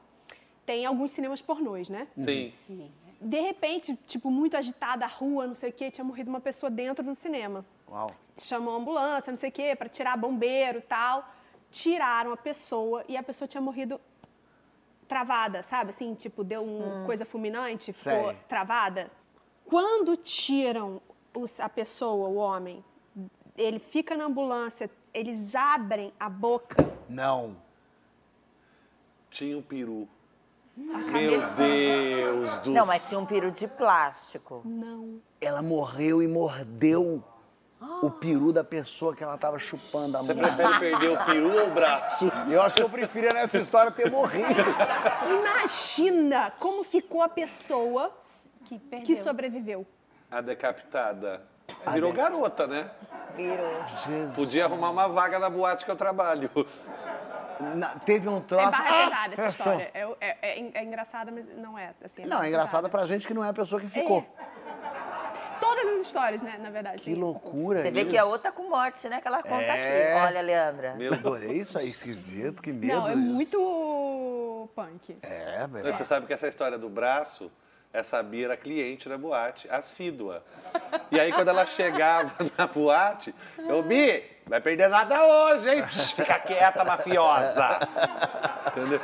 tem alguns cinemas pornôs, né? Sim. De repente, tipo, muito agitada a rua, não sei o quê, tinha morrido uma pessoa dentro do cinema. Uau. Chamou a ambulância, não sei o quê, pra tirar bombeiro e tal. Tiraram a pessoa e a pessoa tinha morrido travada, sabe? Assim, tipo, deu uma coisa fulminante, ficou Sei. travada. Quando tiram os- a pessoa, o homem, ele fica na ambulância, eles abrem a boca. Não. Tinha um peru. Meu cabeça- Deus do Não, mas tinha um peru de plástico. Não. Ela morreu e mordeu o peru da pessoa que ela tava chupando a Você mão. prefere perder o peru ou o braço? Eu acho que eu preferia nessa história ter morrido. Imagina como ficou a pessoa Que perdeu. que sobreviveu. A decapitada. Virou garota, né? Virou. Jesus. Podia arrumar uma vaga na boate que eu trabalho. Na- teve um É troço. barra pesada essa história. É, é, é, é engraçada, mas não é. Assim, Não, barra é engraçada pra gente que não é a pessoa que ficou. Todas as histórias, né, na verdade. Que loucura Você vê isso. que é outra com morte, né? Que ela conta É. aqui. Olha, Leandra. Meu Adorei isso aí, esquisito, que medo. Não, é isso. muito punk. É, velho. Você sabe que essa história do braço, essa Bia era cliente da boate, assídua. E aí, quando ela chegava na boate, eu, Bi, vai perder nada hoje, hein? Psh, Fica quieta, mafiosa. Entendeu?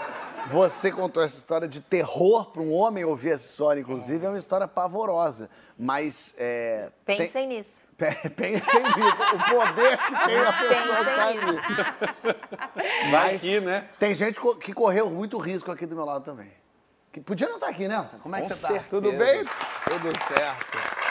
Você contou essa história de terror para um homem ouvir essa história, inclusive, é uma história pavorosa. Mas. É, tem- Pensem nisso. Pe- Pensem nisso, o poder que tem a pessoa que tá ali. Mas aqui, né? Tem gente que correu muito risco aqui do meu lado também. Que podia não estar aqui, né? Como é que Com você tá? certeza. Tudo bem? Tudo certo.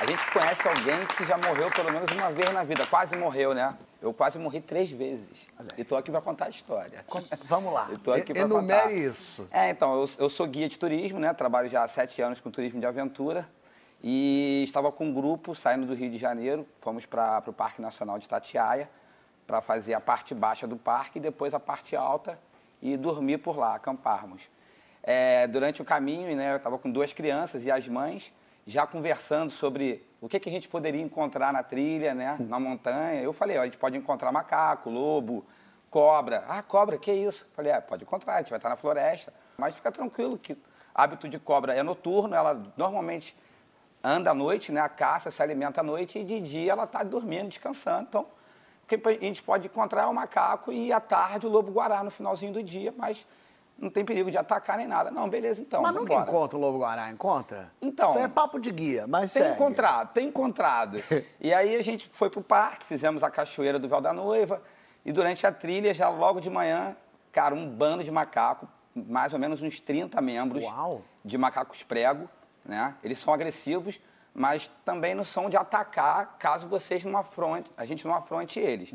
A gente conhece alguém que já morreu pelo menos uma vez na vida. Quase morreu, né? Eu quase morri três vezes. E tô aqui pra contar a história. Vamos lá. Eu tô aqui pra Enumere contar. isso. É, então, eu, eu sou guia de turismo, né? Trabalho já há sete anos com turismo de aventura. E estava com um grupo saindo do Rio de Janeiro. Fomos para o Parque Nacional de Itatiaia para fazer a parte baixa do parque e depois a parte alta e dormir por lá, acamparmos. É, durante o caminho, né, eu estava com duas crianças e as mães já conversando sobre o que, que a gente poderia encontrar na trilha, né, na montanha. Eu falei, ó, a gente pode encontrar macaco, lobo, cobra. Ah, cobra, que isso? Falei, é, pode encontrar, a gente vai estar na floresta. Mas fica tranquilo que hábito de cobra é noturno, ela normalmente anda à noite, né, a caça, se alimenta à noite e de dia ela está dormindo, descansando. Então, o que a gente pode encontrar é o macaco e à tarde o lobo-guará no finalzinho do dia, mas não tem perigo de atacar nem nada. Não, beleza, então, Mas nunca encontra o Lobo-Guará, encontra? Então- Isso é papo de guia, mas Tem segue. encontrado, tem encontrado. e aí a gente foi pro parque, fizemos a cachoeira do Véu da Noiva e durante a trilha, já logo de manhã, cara, um bando de macaco, mais ou menos uns 30 membros Uau. de macacos prego, né? Eles são agressivos, mas também não são de atacar caso vocês não afronte, a gente não afronte eles.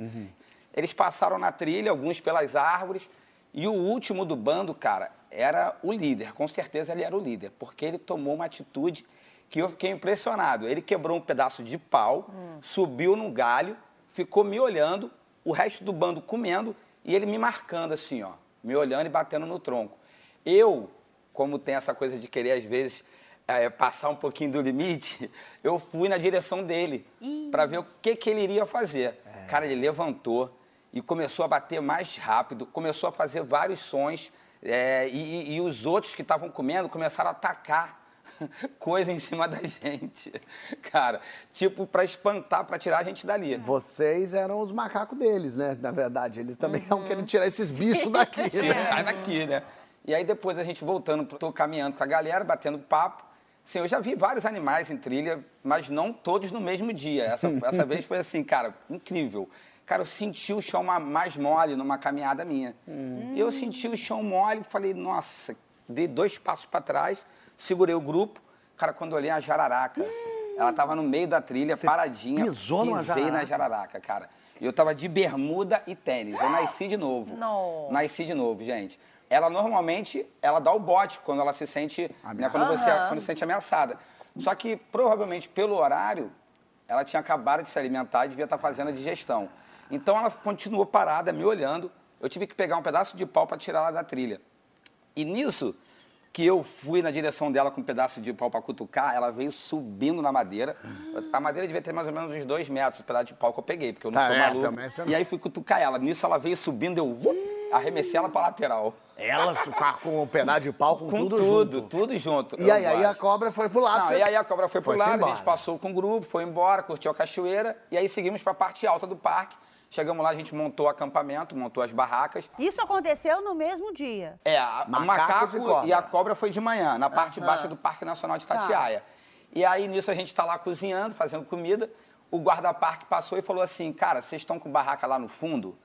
Eles passaram na trilha, alguns pelas árvores, e o último do bando, cara, era o líder. Com certeza ele era o líder, porque ele tomou uma atitude que eu fiquei impressionado. Ele quebrou um pedaço de pau, subiu num galho, ficou me olhando, o resto do bando comendo e ele me marcando assim, ó, me olhando e batendo no tronco. Eu, como tem essa coisa de querer às vezes eh, passar um pouquinho do limite, eu fui na direção dele para ver o que, que ele iria fazer. Cara, ele levantou e começou a bater mais rápido, começou a fazer vários sons eh, e, e- os outros que estavam comendo começaram a atacar coisa em cima da gente, cara, tipo para espantar, para tirar a gente dali. Vocês eram os macacos deles, né? Na verdade, eles também estavam querendo tirar esses bichos daqui, Tira, né? sai daqui, né? E aí depois a gente voltando, tô caminhando com a galera, batendo papo. Sim, eu já vi vários animais em trilha, mas não todos no mesmo dia. Essa, essa vez foi assim, cara, incrível. Cara, eu senti o chão ma- mais mole numa caminhada minha. Eu senti o chão mole, falei, nossa, dei dois passos para trás, segurei o grupo. Cara, quando olhei a jararaca, ela tava no meio da trilha, paradinha. pisou numa pisei na jararaca? jararaca, cara. E eu tava de bermuda e tênis. Eu nasci de novo. Nossa. Nasci de novo, gente. Ela normalmente, ela dá o bote quando ela se sente, né, quando você quando se sente ameaçada. Só que provavelmente pelo horário, ela tinha acabado de se alimentar e devia estar fazendo a digestão. Então ela continuou parada, me olhando. Eu tive que pegar um pedaço de pau para tirar ela da trilha. E nisso que eu fui na direção dela com um pedaço de pau para cutucar, ela veio subindo na madeira. A madeira devia ter mais ou menos uns dois metros, o pedaço de pau que eu peguei, porque eu não Tá, sou é, maluco. não- E aí fui cutucar ela. Nisso ela veio subindo, eu arremessei ela para lateral. Ela ficar com um pedaço de pau com, Com tudo, tudo, junto. tudo junto. E aí, aí a cobra foi pro lado. Não, você- e aí a cobra foi pro Foi-se lado, a gente passou com o grupo, foi embora, curtiu a cachoeira e aí seguimos para a parte alta do parque. Chegamos lá, a gente montou o acampamento, montou as barracas. Isso aconteceu no mesmo dia. É, a- o macaco e e a cobra foi de manhã, na parte baixa do Parque Nacional de Tatiaia. E aí, nisso, a gente está lá cozinhando, fazendo comida. O guarda-parque passou e falou assim, cara, vocês estão com barraca lá no fundo?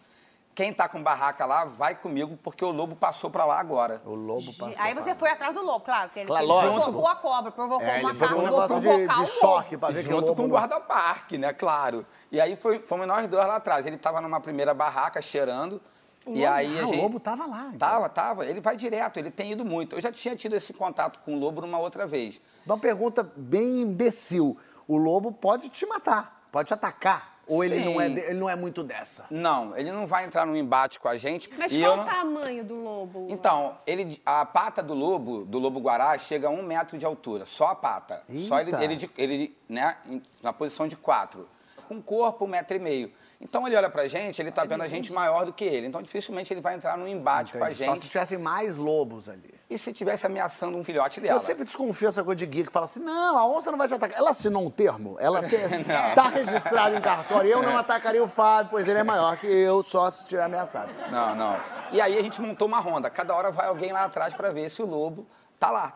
Quem tá com barraca lá, vai comigo, porque o lobo passou para lá agora. O lobo passou. Aí você foi atrás do lobo, claro, porque ele, Claro, ele provocou a cobra, provocou É, o ele macaco, com um negócio de, de o choque pra ver que o junto lobo com o guarda-parque, né? Claro. E aí foi, fomos nós dois lá atrás. Ele tava numa primeira barraca cheirando. E aí a Ah, o gente... lobo tava lá, então. Tava, tava. Ele vai direto, ele tem ido muito. Eu já tinha tido esse contato com o lobo numa outra vez. Uma pergunta bem imbecil. O lobo pode te matar, pode te atacar. Ou ele Sim. não, é, ele não é muito dessa? Não, ele não vai entrar num embate com a gente. Mas e qual eu o não- tamanho do lobo? Então, ele, a pata do lobo, do lobo guará, chega a um metro de altura, só a pata. Só ele, Eita. ele, de- ele, né, na posição de quatro. Com corpo, um metro e meio. Então ele olha pra gente, ele tá vendo a gente maior do que ele. Então dificilmente ele vai entrar num embate com a Só se gente. tivessem mais lobos ali. E se tivesse ameaçando um filhote dela. Eu sempre desconfio essa coisa de guia que fala assim, não, a onça não vai te atacar. Ela assinou um termo, ela te... tá registrado em cartório. Eu não atacaria o Fábio, pois ele é maior que eu, só se estiver ameaçado. Não, não. E aí a gente montou uma ronda. Cada hora vai alguém lá atrás para ver se o lobo tá lá.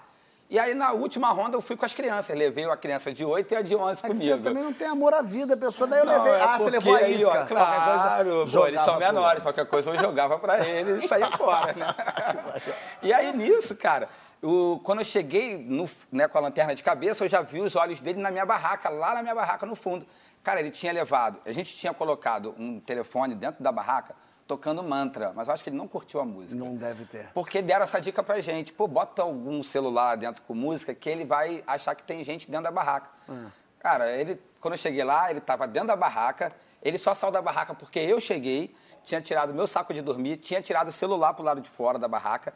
E aí na última ronda eu fui com as crianças. Levei a criança de 8 e a de 11 É comigo. você também não tem amor à vida, pessoa. Daí eu Não, levei. é ah, você levou a aí, isca. ó, qualquer Claro, coisa, pô, eles são menores. Qualquer coisa eu jogava pra eles e saía fora, né? E aí nisso, cara, o- quando eu cheguei no- né, com a lanterna de cabeça, eu já vi os olhos dele na minha barraca, lá na minha barraca no fundo. Cara, ele tinha levado, a gente tinha colocado um telefone dentro da barraca tocando mantra, mas eu acho que ele não curtiu a música. Não deve ter. Porque deram essa dica pra gente. Pô, bota algum celular dentro com música que ele vai achar que tem gente dentro da barraca. Cara, ele, quando eu cheguei lá, ele tava dentro da barraca. Ele só saiu da barraca porque eu cheguei, tinha tirado meu saco de dormir, tinha tirado o celular pro lado de fora da barraca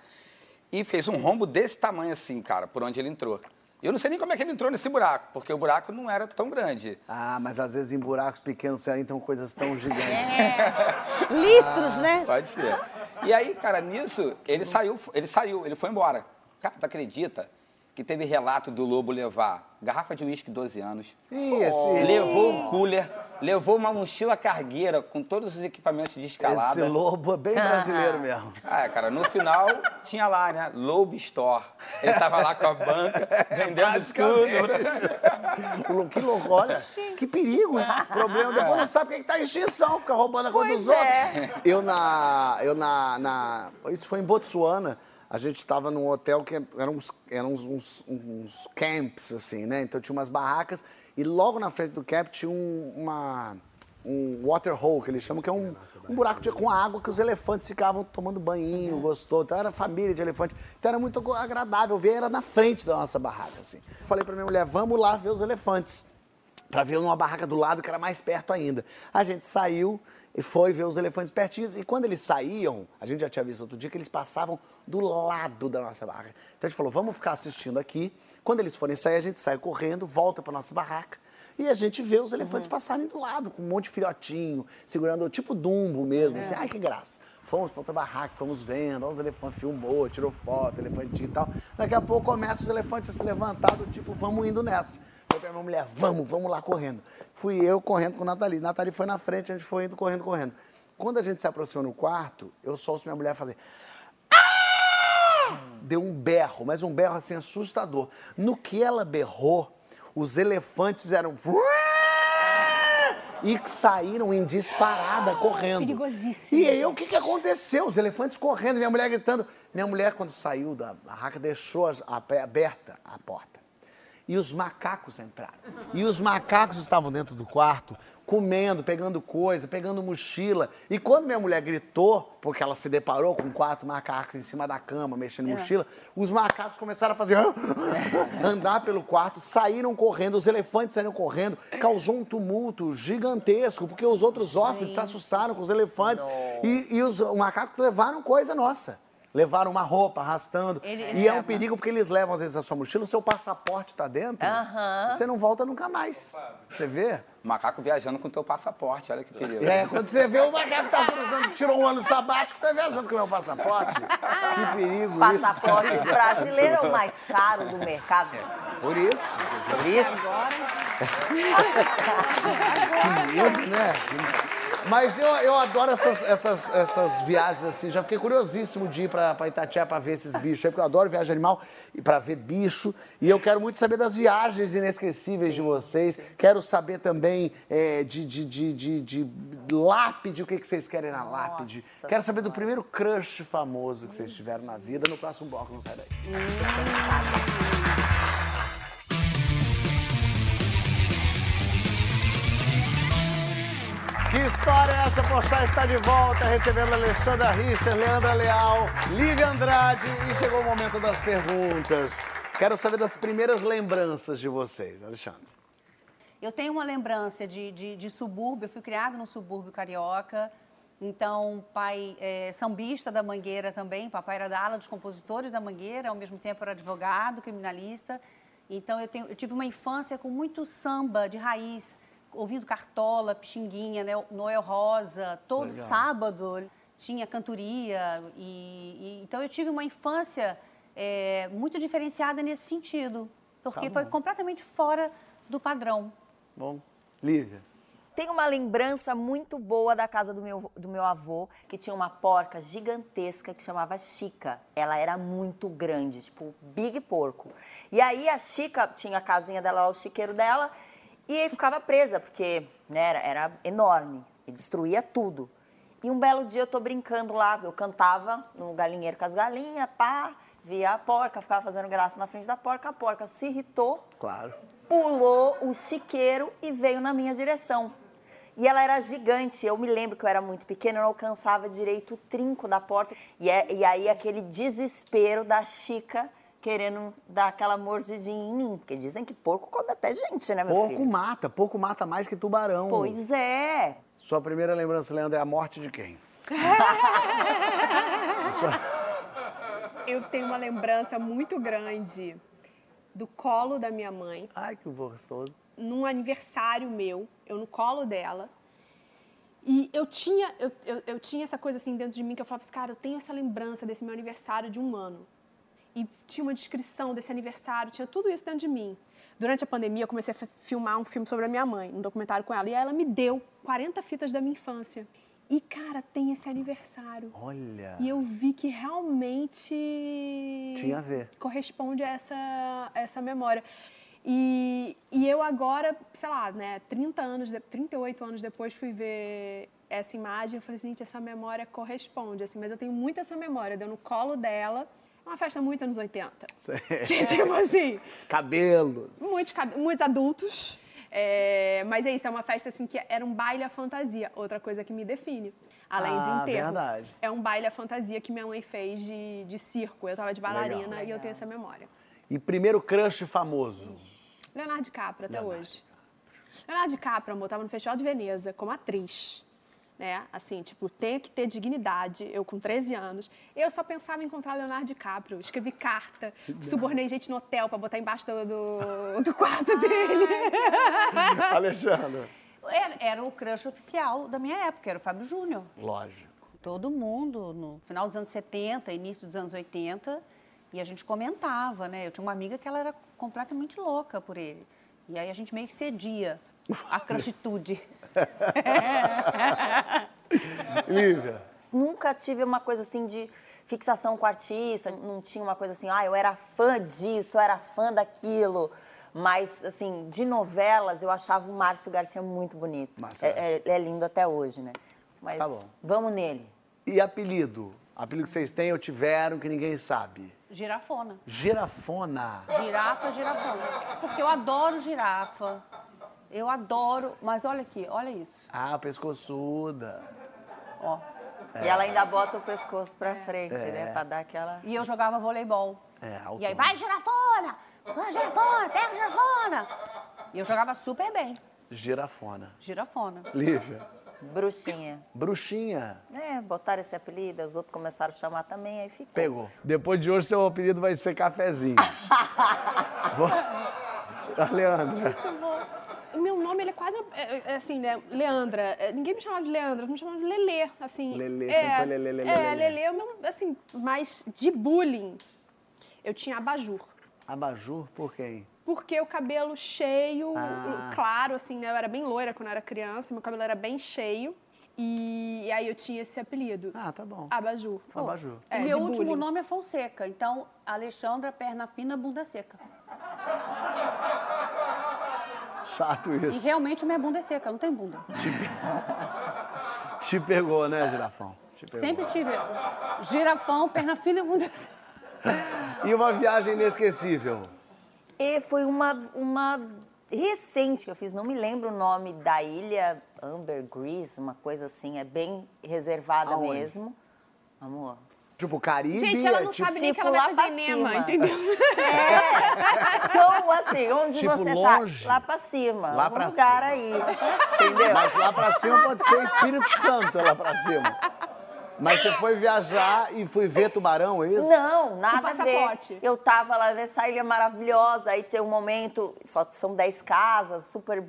e fez um rombo desse tamanho assim, cara, por onde ele entrou. Eu não sei nem como é que ele entrou nesse buraco, porque o buraco não era tão grande. Ah, mas às vezes em buracos pequenos você entram coisas tão gigantes. Litros, né? Pode ser. E aí, cara, nisso, ele saiu, ele saiu, ele foi embora. Cara, tu acredita que teve relato do lobo levar garrafa de uísque 12 anos, Ih, esse, levou um cooler, levou uma mochila cargueira com todos os equipamentos de escalada. esse lobo é bem brasileiro mesmo. Ah, cara, no final tinha lá, né? Lobo Store. Ele tava lá com a banca, vendendo tudo. Que louco, olha, que perigo, hein? Problema, depois não sabe quem tá em extinção, fica roubando a coisa Pois dos é. outros. Eu na, eu na, na, isso foi em Botsuana, a gente estava num hotel que eram uns, eram uns, uns, uns camps, assim, né? Então tinha umas barracas e logo na frente do camp tinha um, uma, um water hole, que eles chamam, que é um, um buraco de, com água que os elefantes ficavam tomando banhinho, gostou. Então era família de elefante. Então era muito agradável ver, era na frente da nossa barraca, assim. Falei pra minha mulher, vamos lá ver os elefantes para ver uma barraca do lado que era mais perto ainda. A gente saiu e foi ver os elefantes pertinhos. E quando eles saíam, a gente já tinha visto outro dia que eles passavam do lado da nossa barraca. Então a gente falou, vamos ficar assistindo aqui. Quando eles forem sair, a gente sai correndo, volta para nossa barraca. E a gente vê os elefantes passarem do lado, com um monte de filhotinho, segurando tipo Dumbo mesmo. Assim, ai, que graça. Fomos para outra barraca, fomos vendo, ó, os elefantes filmou, tirou foto, elefantinho e tal. Daqui a pouco começa os elefantes a se levantar do tipo, vamos indo nessa. Falei pra minha mulher, vamos, vamos lá correndo. Fui eu correndo com a Nathalie. Nathalie foi na frente, a gente foi indo correndo, correndo. Quando a gente se aproximou no quarto, eu só ouço minha mulher fazer. "Ah!" deu um berro, mas um berro assim assustador. No que ela berrou, os elefantes fizeram e saíram em disparada correndo. Perigosíssimo, E aí o que, que aconteceu? Os elefantes correndo, minha mulher gritando. Minha mulher, quando saiu da barraca, deixou a pé- aberta a porta. E os macacos entraram. E os macacos estavam dentro do quarto, comendo, pegando coisa, pegando mochila. E quando minha mulher gritou, porque ela se deparou com quatro macacos em cima da cama, mexendo em mochila, os macacos começaram a fazer andar pelo quarto, saíram correndo, os elefantes saíram correndo, causou um tumulto gigantesco, porque os outros hóspedes se assustaram com os elefantes. E, e os macacos levaram coisa nossa. Levaram uma roupa arrastando. Ele- e é um leva. perigo porque eles levam, às vezes, a sua mochila, o seu passaporte tá dentro. Aham. Você não volta nunca mais. Você vê? Macaco viajando com teu passaporte, olha que perigo. É, quando você vê o macaco tá cruzando, tirou um ano sabático, tá viajando com o meu passaporte. Que perigo isso. Passaporte brasileiro é o mais caro do mercado. Por isso. Por isso. Que medo, né? Mas eu, eu adoro essas, essas, essas viagens assim. Já fiquei curiosíssimo de ir pra, pra Itatiaia pra ver esses bichos aí, porque eu adoro viagem animal e pra ver bicho. E eu quero muito saber das viagens inesquecíveis de vocês. Quero saber também é, de, de, de, de, de lápide, o que, que vocês querem na lápide. Nossa quero saber do primeiro crush famoso que vocês tiveram na vida. No próximo bloco, não sai daí. Que história é essa? Pochá está de volta, recebendo Alexandra Richter, Leandra Leal, Lívia Andrade e chegou o momento das perguntas. Quero saber das primeiras lembranças de vocês, Alexandre. Eu tenho uma lembrança de, de, de subúrbio, eu fui criada no subúrbio carioca. Então, pai é, sambista da Mangueira também, papai era da ala dos compositores da Mangueira, ao mesmo tempo era advogado, criminalista. Então, eu, tenho, eu tive uma infância com muito samba de raiz, ouvindo Cartola, Pixinguinha, né, Noel Rosa, todo Legal. sábado tinha cantoria. E, e- então, eu tive uma infância é, muito diferenciada nesse sentido, porque Tá foi completamente fora do padrão. Bom, Lívia. Tem uma lembrança muito boa da casa do meu, do meu avô, que tinha uma porca gigantesca que chamava Chica. Ela era muito grande, tipo, big porco. E aí a Chica tinha a casinha dela lá, o chiqueiro dela, e aí ficava presa, porque né, era, era enorme e destruía tudo. E um belo dia eu tô brincando lá, eu cantava no galinheiro com as galinhas, pá, via a porca, ficava fazendo graça na frente da porca, a porca se irritou, Claro. pulou o chiqueiro e veio na minha direção. E ela era gigante. Eu me lembro que eu era muito pequena, eu não alcançava direito o trinco da porta. E, é- e aí aquele desespero da Chica querendo dar aquela mordidinha em mim. Porque dizem que porco come até gente, né, meu Porco filho? mata, porco mata mais que tubarão. Pois é. Sua primeira lembrança, Leandro, é a morte de quem? Eu tenho uma lembrança muito grande do colo da minha mãe, Ai, que gostoso. num aniversário meu, eu no colo dela. E eu tinha, eu, eu, eu tinha essa coisa assim dentro de mim que eu falava assim, cara, eu tenho essa lembrança desse meu aniversário de um ano. E tinha uma descrição desse aniversário, tinha tudo isso dentro de mim. Durante a pandemia, eu comecei a fi- filmar um filme sobre a minha mãe, um documentário com ela. E ela me deu 40 fitas da minha infância. E, cara, tem esse aniversário. Olha. E eu vi que realmente Tinha a ver. corresponde a essa, essa memória. E, e eu agora, sei lá, né, 30 anos, de- 38 anos depois fui ver essa imagem, eu falei, gente, essa memória corresponde, assim, mas eu tenho muito essa memória, deu no colo dela, uma festa muito anos 80. Que, tipo assim, Cabelos. muitos, muitos adultos. é, mas é isso, é uma festa assim que era um baile à fantasia. Outra coisa que me define, além de Ah, enterro. verdade. É um baile à fantasia que minha mãe fez de, de circo. Eu tava de bailarina Legal. e eu tenho essa memória. E primeiro crush famoso? Leonardo DiCaprio até Leonardo. hoje. Leonardo DiCaprio, amor, tava no Festival de Veneza como atriz. Né? Assim, tipo, tem que ter dignidade. Eu com 13 anos, eu só pensava em encontrar Leonardo DiCaprio. Escrevi carta, subornei gente no hotel pra botar embaixo do, do, do quarto dele. Alexandre. Era, era o crush oficial da minha época, era o Fábio Júnior. Lógico. Todo mundo, no final dos anos 70, início dos anos 80, e a gente comentava, né? Eu tinha uma amiga que ela era completamente louca por ele. E aí a gente meio que cedia a crushitude. Lívia. Nunca tive uma coisa assim de fixação com artista, não tinha uma coisa assim, ah, eu era fã disso, eu era fã daquilo. Mas, assim, de novelas, eu achava o Márcio Garcia muito bonito. Márcio É, é- é lindo até hoje, né? Mas Tá bom. vamos nele. E apelido? Apelido que vocês têm ou tiveram que ninguém sabe? Girafona. Girafona. Girafa, girafona. Porque eu adoro girafa. Eu adoro. Mas olha aqui, olha isso. Ah, pescoçuda. Ó. E ela ainda bota o pescoço pra frente, né? Pra dar aquela... E eu jogava voleibol. É, E aí, vai girafona! Vai girafona, pega girafona! E eu jogava super bem. Girafona. Girafona. Lívia. Bruxinha. Bruxinha. É, botaram esse apelido, os outros começaram a chamar também, aí ficou. Pegou. Depois de hoje, seu apelido vai ser cafezinho. Vou- A Leandra. O meu nome, ele é quase, é, é, assim, né, Leandra. É, Ninguém me chamava de Leandra, me chamava de Lelê, assim. Lelê, é, sempre foi Lelê, Lelê, É, Lelê. Lelê, é o meu, assim, mas de bullying, eu tinha abajur. Abajur por quem? Porque o cabelo cheio, Ah. claro, assim, né? Eu era bem loira quando eu era criança, meu cabelo era bem cheio. E, aí eu tinha esse apelido. Ah, tá bom. Abajur. Abajur. É, o meu último bullying. nome é Fonseca. Então, Alexandra, perna fina, bunda seca. Chato E isso. realmente minha bunda é seca, não tem bunda. Te pegou, né, girafão? Te pegou. Sempre tive girafão, perna fina e bunda seca. E uma viagem inesquecível? E foi uma, uma recente que eu fiz, não me lembro o nome da ilha, Ambergris, uma coisa assim, é bem reservada Aonde? mesmo. Amor. Tipo, Caribe? Gente, ela é não tipo, sabe nem que tipo ela vai lá fazer cima. entendeu? Então, assim, onde Tipo, você longe. tá? Lá pra cima. Lá pra lugar cima. aí. Entendeu? Mas lá pra cima pode ser Espírito Santo, lá pra cima. Mas você foi viajar e foi ver tubarão, é isso? Não, nada a ver. Eu tava lá nessa ilha maravilhosa, aí tinha um momento, só são 10 casas, super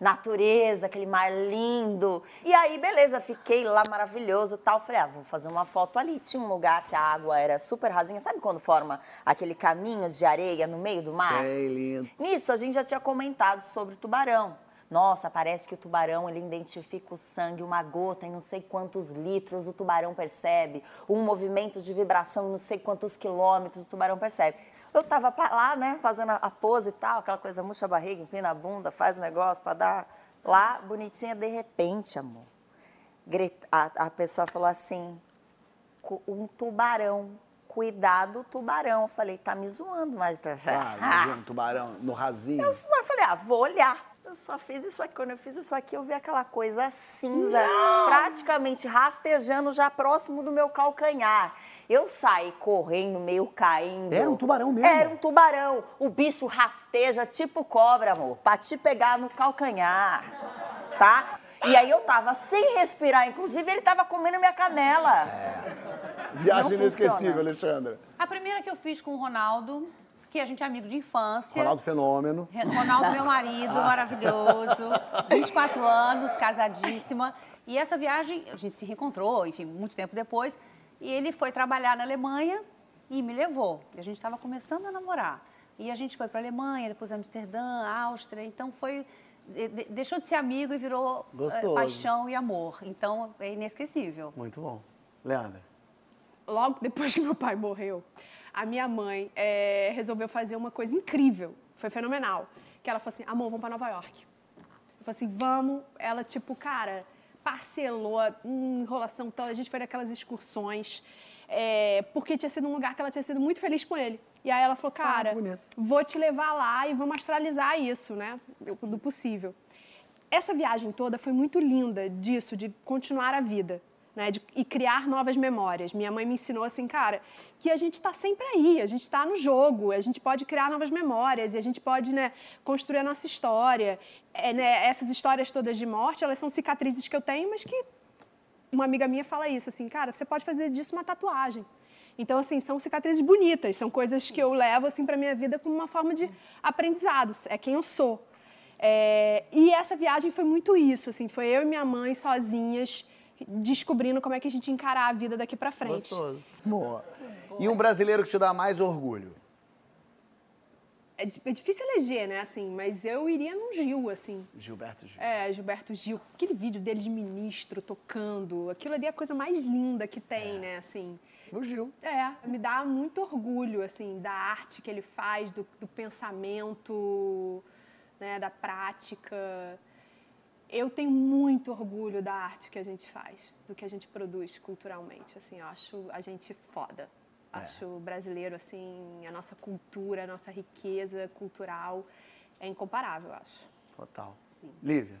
natureza, aquele mar lindo. E aí, beleza, fiquei lá maravilhoso e tal. Falei, ah, vou fazer uma foto ali. Tinha um lugar que a água era super rasinha. Sabe quando forma aquele caminho de areia no meio do mar? Sei, lindo. Nisso, a gente já tinha comentado sobre o tubarão. Nossa, parece que o tubarão ele identifica o sangue, uma gota em não sei quantos litros o tubarão percebe, um movimento de vibração em não sei quantos quilômetros o tubarão percebe. Eu tava lá, né, fazendo a- pose e tal, aquela coisa, murcha a barriga, empina a bunda, faz o negócio pra dar lá, bonitinha, de repente, amor. A, a pessoa falou assim, "Cu- um tubarão, cuidado tubarão. Eu falei, tá me zoando, mas... Imagina, um tubarão no rasinho. Eu só falei, ah, vou olhar. Eu só fiz isso aqui. Quando eu fiz isso aqui, eu vi aquela coisa cinza, praticamente rastejando já próximo do meu calcanhar. Eu saí correndo, meio caindo. Era um tubarão mesmo? Era um tubarão. O bicho rasteja tipo cobra, amor, pra te pegar no calcanhar, tá? E aí eu tava sem respirar, inclusive ele tava comendo minha canela. Viagem não inesquecível. Alexandra. A primeira que eu fiz com o Ronaldo, que a gente é amigo de infância. Ronaldo Fenômeno. Ronaldo, meu marido, maravilhoso. 24 anos, casadíssima. E essa viagem, a gente se reencontrou, enfim, muito tempo depois. E ele foi trabalhar na Alemanha e me levou. E a gente estava começando a namorar. E a gente foi para a Alemanha, depois Amsterdã, Áustria. Então foi. de- de- deixou de ser amigo e virou eh, Gostoso. paixão e amor. Então é inesquecível. Muito bom. Leandra. logo depois que meu pai morreu, a minha mãe eh, resolveu fazer uma coisa incrível. Foi fenomenal. Que ela falou assim, amor, vamos para Nova York. Eu falei assim, vamos. Ela, tipo, cara, parcelou, enrolação toda. A gente foi naquelas excursões. eh, porque tinha sido um lugar que ela tinha sido muito feliz com ele. E aí ela falou, cara, bonito. vou te levar lá e vamos astralizar isso, né? Do possível. Essa viagem toda foi muito linda disso, de continuar a vida. Né, de- e criar novas memórias. Minha mãe me ensinou assim, cara, que a gente está sempre aí, a gente está no jogo, a gente pode criar novas memórias e a gente pode né, construir a nossa história. É, né, essas histórias todas de morte, elas são cicatrizes que eu tenho, mas que uma amiga minha fala isso, assim, cara, você pode fazer disso uma tatuagem. Então, assim, são cicatrizes bonitas, são coisas que eu levo, assim, para minha vida como uma forma de aprendizado, é quem eu sou. É, e essa viagem foi muito isso, assim, foi eu e minha mãe sozinhas, descobrindo como é que a gente encarar a vida daqui para frente. Gostoso. Boa. E um brasileiro que te dá mais orgulho? É, é difícil eleger, né, assim, mas eu iria num Gil, assim. Gilberto Gil. É, Gilberto Gil, aquele vídeo dele de ministro tocando, aquilo ali é a coisa mais linda que tem, né, assim. O Gil. É, me dá muito orgulho, assim, da arte que ele faz, do, do pensamento, né, da prática. Eu tenho muito orgulho da arte que a gente faz, do que a gente produz culturalmente, assim, eu acho a gente foda. Acho o brasileiro, assim, a nossa cultura, a nossa riqueza cultural é incomparável, eu acho. Total. Lívia.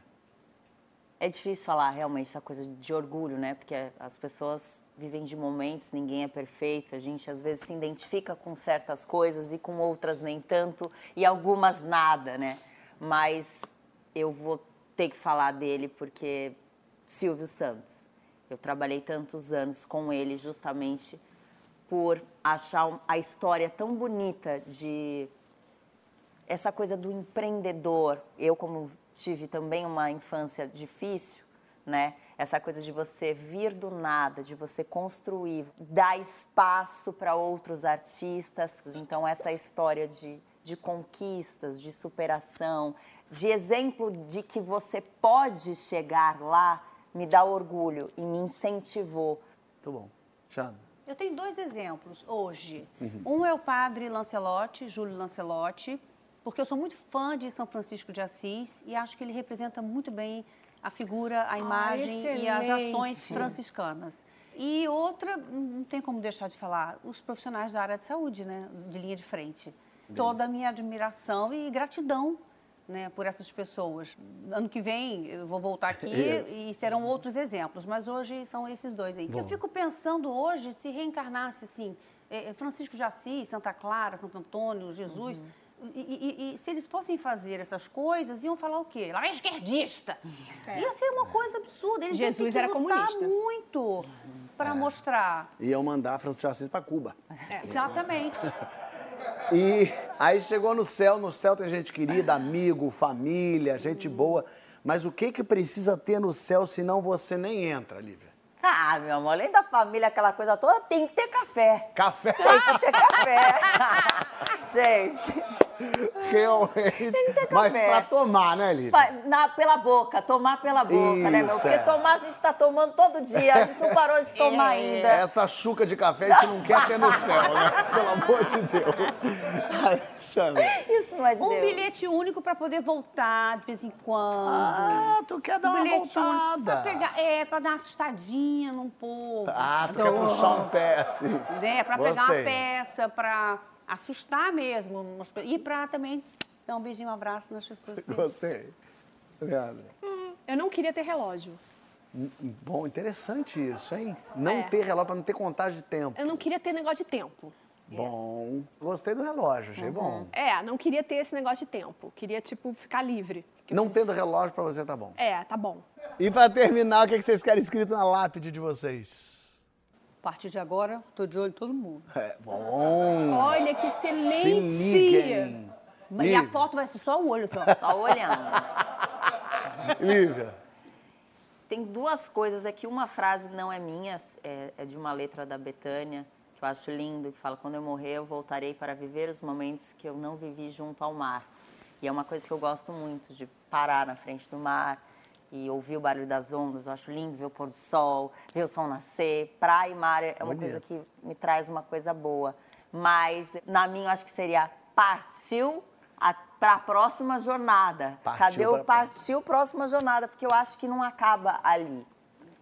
É difícil falar realmente essa coisa de orgulho, né? Porque as pessoas vivem de momentos, ninguém é perfeito, a gente às vezes se identifica com certas coisas e com outras nem tanto, e algumas nada, né? Mas eu vou ter que falar dele porque Silvio Santos. Eu trabalhei tantos anos com ele justamente por achar a história tão bonita de essa coisa do empreendedor. Eu, como tive também uma infância difícil, né? Essa coisa de você vir do nada, de você construir, dar espaço para outros artistas. Então, essa história de, de conquistas, de superação, de exemplo de que você pode chegar lá, me dá orgulho e me incentivou. Muito bom. Xana. Eu tenho dois exemplos hoje. Um é o padre Lancelotti, Júlio Lancelotti, porque eu sou muito fã de São Francisco de Assis e acho que ele representa muito bem a figura, a imagem e as ações franciscanas. E outra, não tem como deixar de falar, os profissionais da área de saúde, né, de linha de frente. Toda a minha admiração e gratidão né, por essas pessoas. Ano que vem eu vou voltar aqui e serão outros exemplos, mas hoje são esses dois aí. Eu fico pensando hoje se reencarnasse assim, eh, Francisco de Assis, Santa Clara, Santo Antônio, Jesus. Uhum. E, e- e se eles fossem fazer essas coisas, iam falar o quê? Lá é esquerdista. Ia ser uma coisa absurda. Eles Jesus que era lutar comunista. muito para mostrar. Iam mandar Francisco de Assis para Cuba. Exatamente. E aí chegou no céu, no céu tem gente querida, amigo, família, gente boa. Mas o que que precisa ter no céu senão você nem entra, Lívia? Ah, meu amor, além da família, aquela coisa toda, tem que ter café. Café, Tem que ter café. Gente, realmente. Mas pra tomar, né, Lívia? na, pela boca, tomar pela boca, né, meu? Isso, Porque é. tomar a gente tá tomando todo dia, a gente não parou de tomar ainda. Essa chuca de café a gente não quer ter no céu, né? Pelo amor de Deus. Isso não é de Um Deus. bilhete único para poder voltar de vez em quando. Ah, tu quer dar um uma voltada. pra pegar, é, para dar uma assustadinha num povo. Ah, tu quer puxar um pé, assim. né, para pegar uma Gostei. peça, para assustar mesmo. E para também dar um beijinho, um abraço nas pessoas que... Gostei. Leandro. Eu não queria ter relógio. Bom, interessante isso, hein? Não É. ter relógio pra não ter contagem de tempo. Eu não queria ter negócio de tempo. Bom, gostei do relógio, achei bom. É, não queria ter esse negócio de tempo. Queria, tipo, ficar livre. Não tendo relógio pra você tá bom. É, tá bom. E pra terminar, o que que vocês querem escrito na lápide de vocês? A partir de agora, tô de olho em todo mundo. É, bom. Olha que Se excelente! liguem. E a foto vai ser só o olho, assim, ó. Só olhando. Lívia. Tem duas coisas aqui. Uma frase não é minha, é, é de uma letra da Betânia, que eu acho lindo, que fala: Quando eu morrer, eu voltarei para viver os momentos que eu não vivi junto ao mar. E é uma coisa que eu gosto muito, de parar na frente do mar e ouvir o barulho das ondas. Eu acho lindo ver o pôr do sol, ver o sol nascer. Praia e mar é uma Bonito. coisa que me traz uma coisa boa. Mas, na minha, eu acho que seria partiu para a próxima jornada. Partiu Cadê o partiu próxima jornada? Porque eu acho que não acaba ali.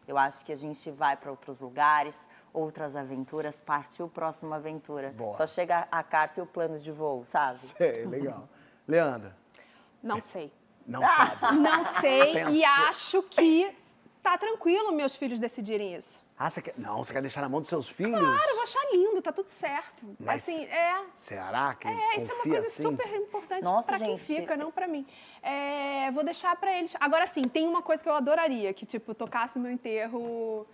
Eu acho que a gente vai para outros lugares, outras aventuras, partiu próxima aventura. Boa. Só chega a carta e o plano de voo, sabe? É, legal. Leandra. Não sei. Não sabe. Não sei Pensou. e acho que tá tranquilo meus filhos decidirem isso. Ah, você quer... Não, você quer deixar na mão dos seus filhos? Claro, eu vou achar lindo, tá tudo certo. Mas- Assim, é. Será que É, isso é uma coisa assim? super importante Nossa, pra quem gente. fica, não pra mim. É, vou deixar pra eles. Agora sim, tem uma coisa que eu adoraria, que tipo, tocasse no meu enterro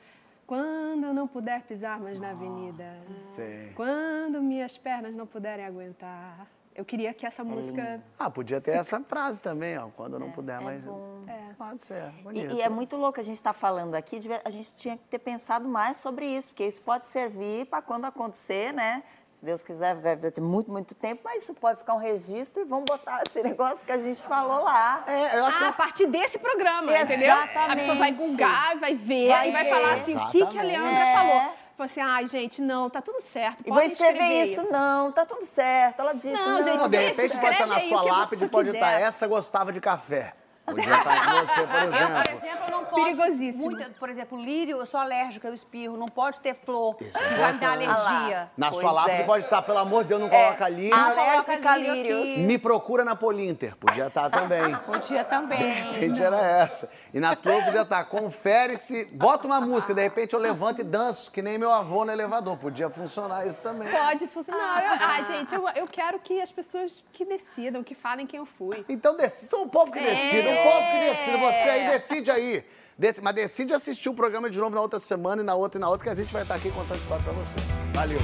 quando eu não puder pisar mais na avenida. sei. Quando minhas pernas não puderem aguentar. Eu queria que essa música Ah, podia ter essa frase também, ó. Quando eu não puder mais. bom. Pode ser. E, Bonito. e é muito louco a gente estar falando aqui, devia- a gente tinha que ter pensado mais sobre isso, porque isso pode servir para quando acontecer, né? Se Deus quiser, deve ter muito, muito tempo, mas isso pode ficar um registro e vamos botar esse negócio que a gente falou lá. É, eu acho que Ah, a partir desse programa, entendeu? A pessoa vai Exatamente. googar, vai ver Vai e vai ver. falar assim, o que, que a Exatamente. Leandra É. falou. Falou assim, ai, gente, não, tá tudo certo. E vou escrever escrever. isso, não, tá tudo certo. Ela disse, Não, não. gente, Não, de repente pode estar na sua lápide, pode estar quiser. essa gostava de café. Podia estar com você, por Eu, por exemplo. exemplo, não pode... Perigosíssimo. muita- por exemplo, lírio, eu sou alérgica, eu espirro. Não pode ter flor, Isso é que vai me dar alergia. Na Pois sua lápide é. pode estar, pelo amor de Deus, não coloca. Ah, Não coloca Alérgica lírio lírios. aqui. Me procura na Polinter. Podia estar também. Podia também. De repente era essa. E na tua podia estar, confere se. Bota uma música, de repente eu levanto e danço, que nem meu avô no elevador. Podia funcionar isso também. Pode funcionar. Eu, ah, gente, eu, eu quero que as pessoas que decidam, que falem quem eu fui. Então decide. Então, o povo que decide, o povo que decide. Você aí decide aí. Dec- Mas decide assistir o programa de novo na outra semana e na outra e na outra, que a gente vai estar aqui contando história pra você. Valeu.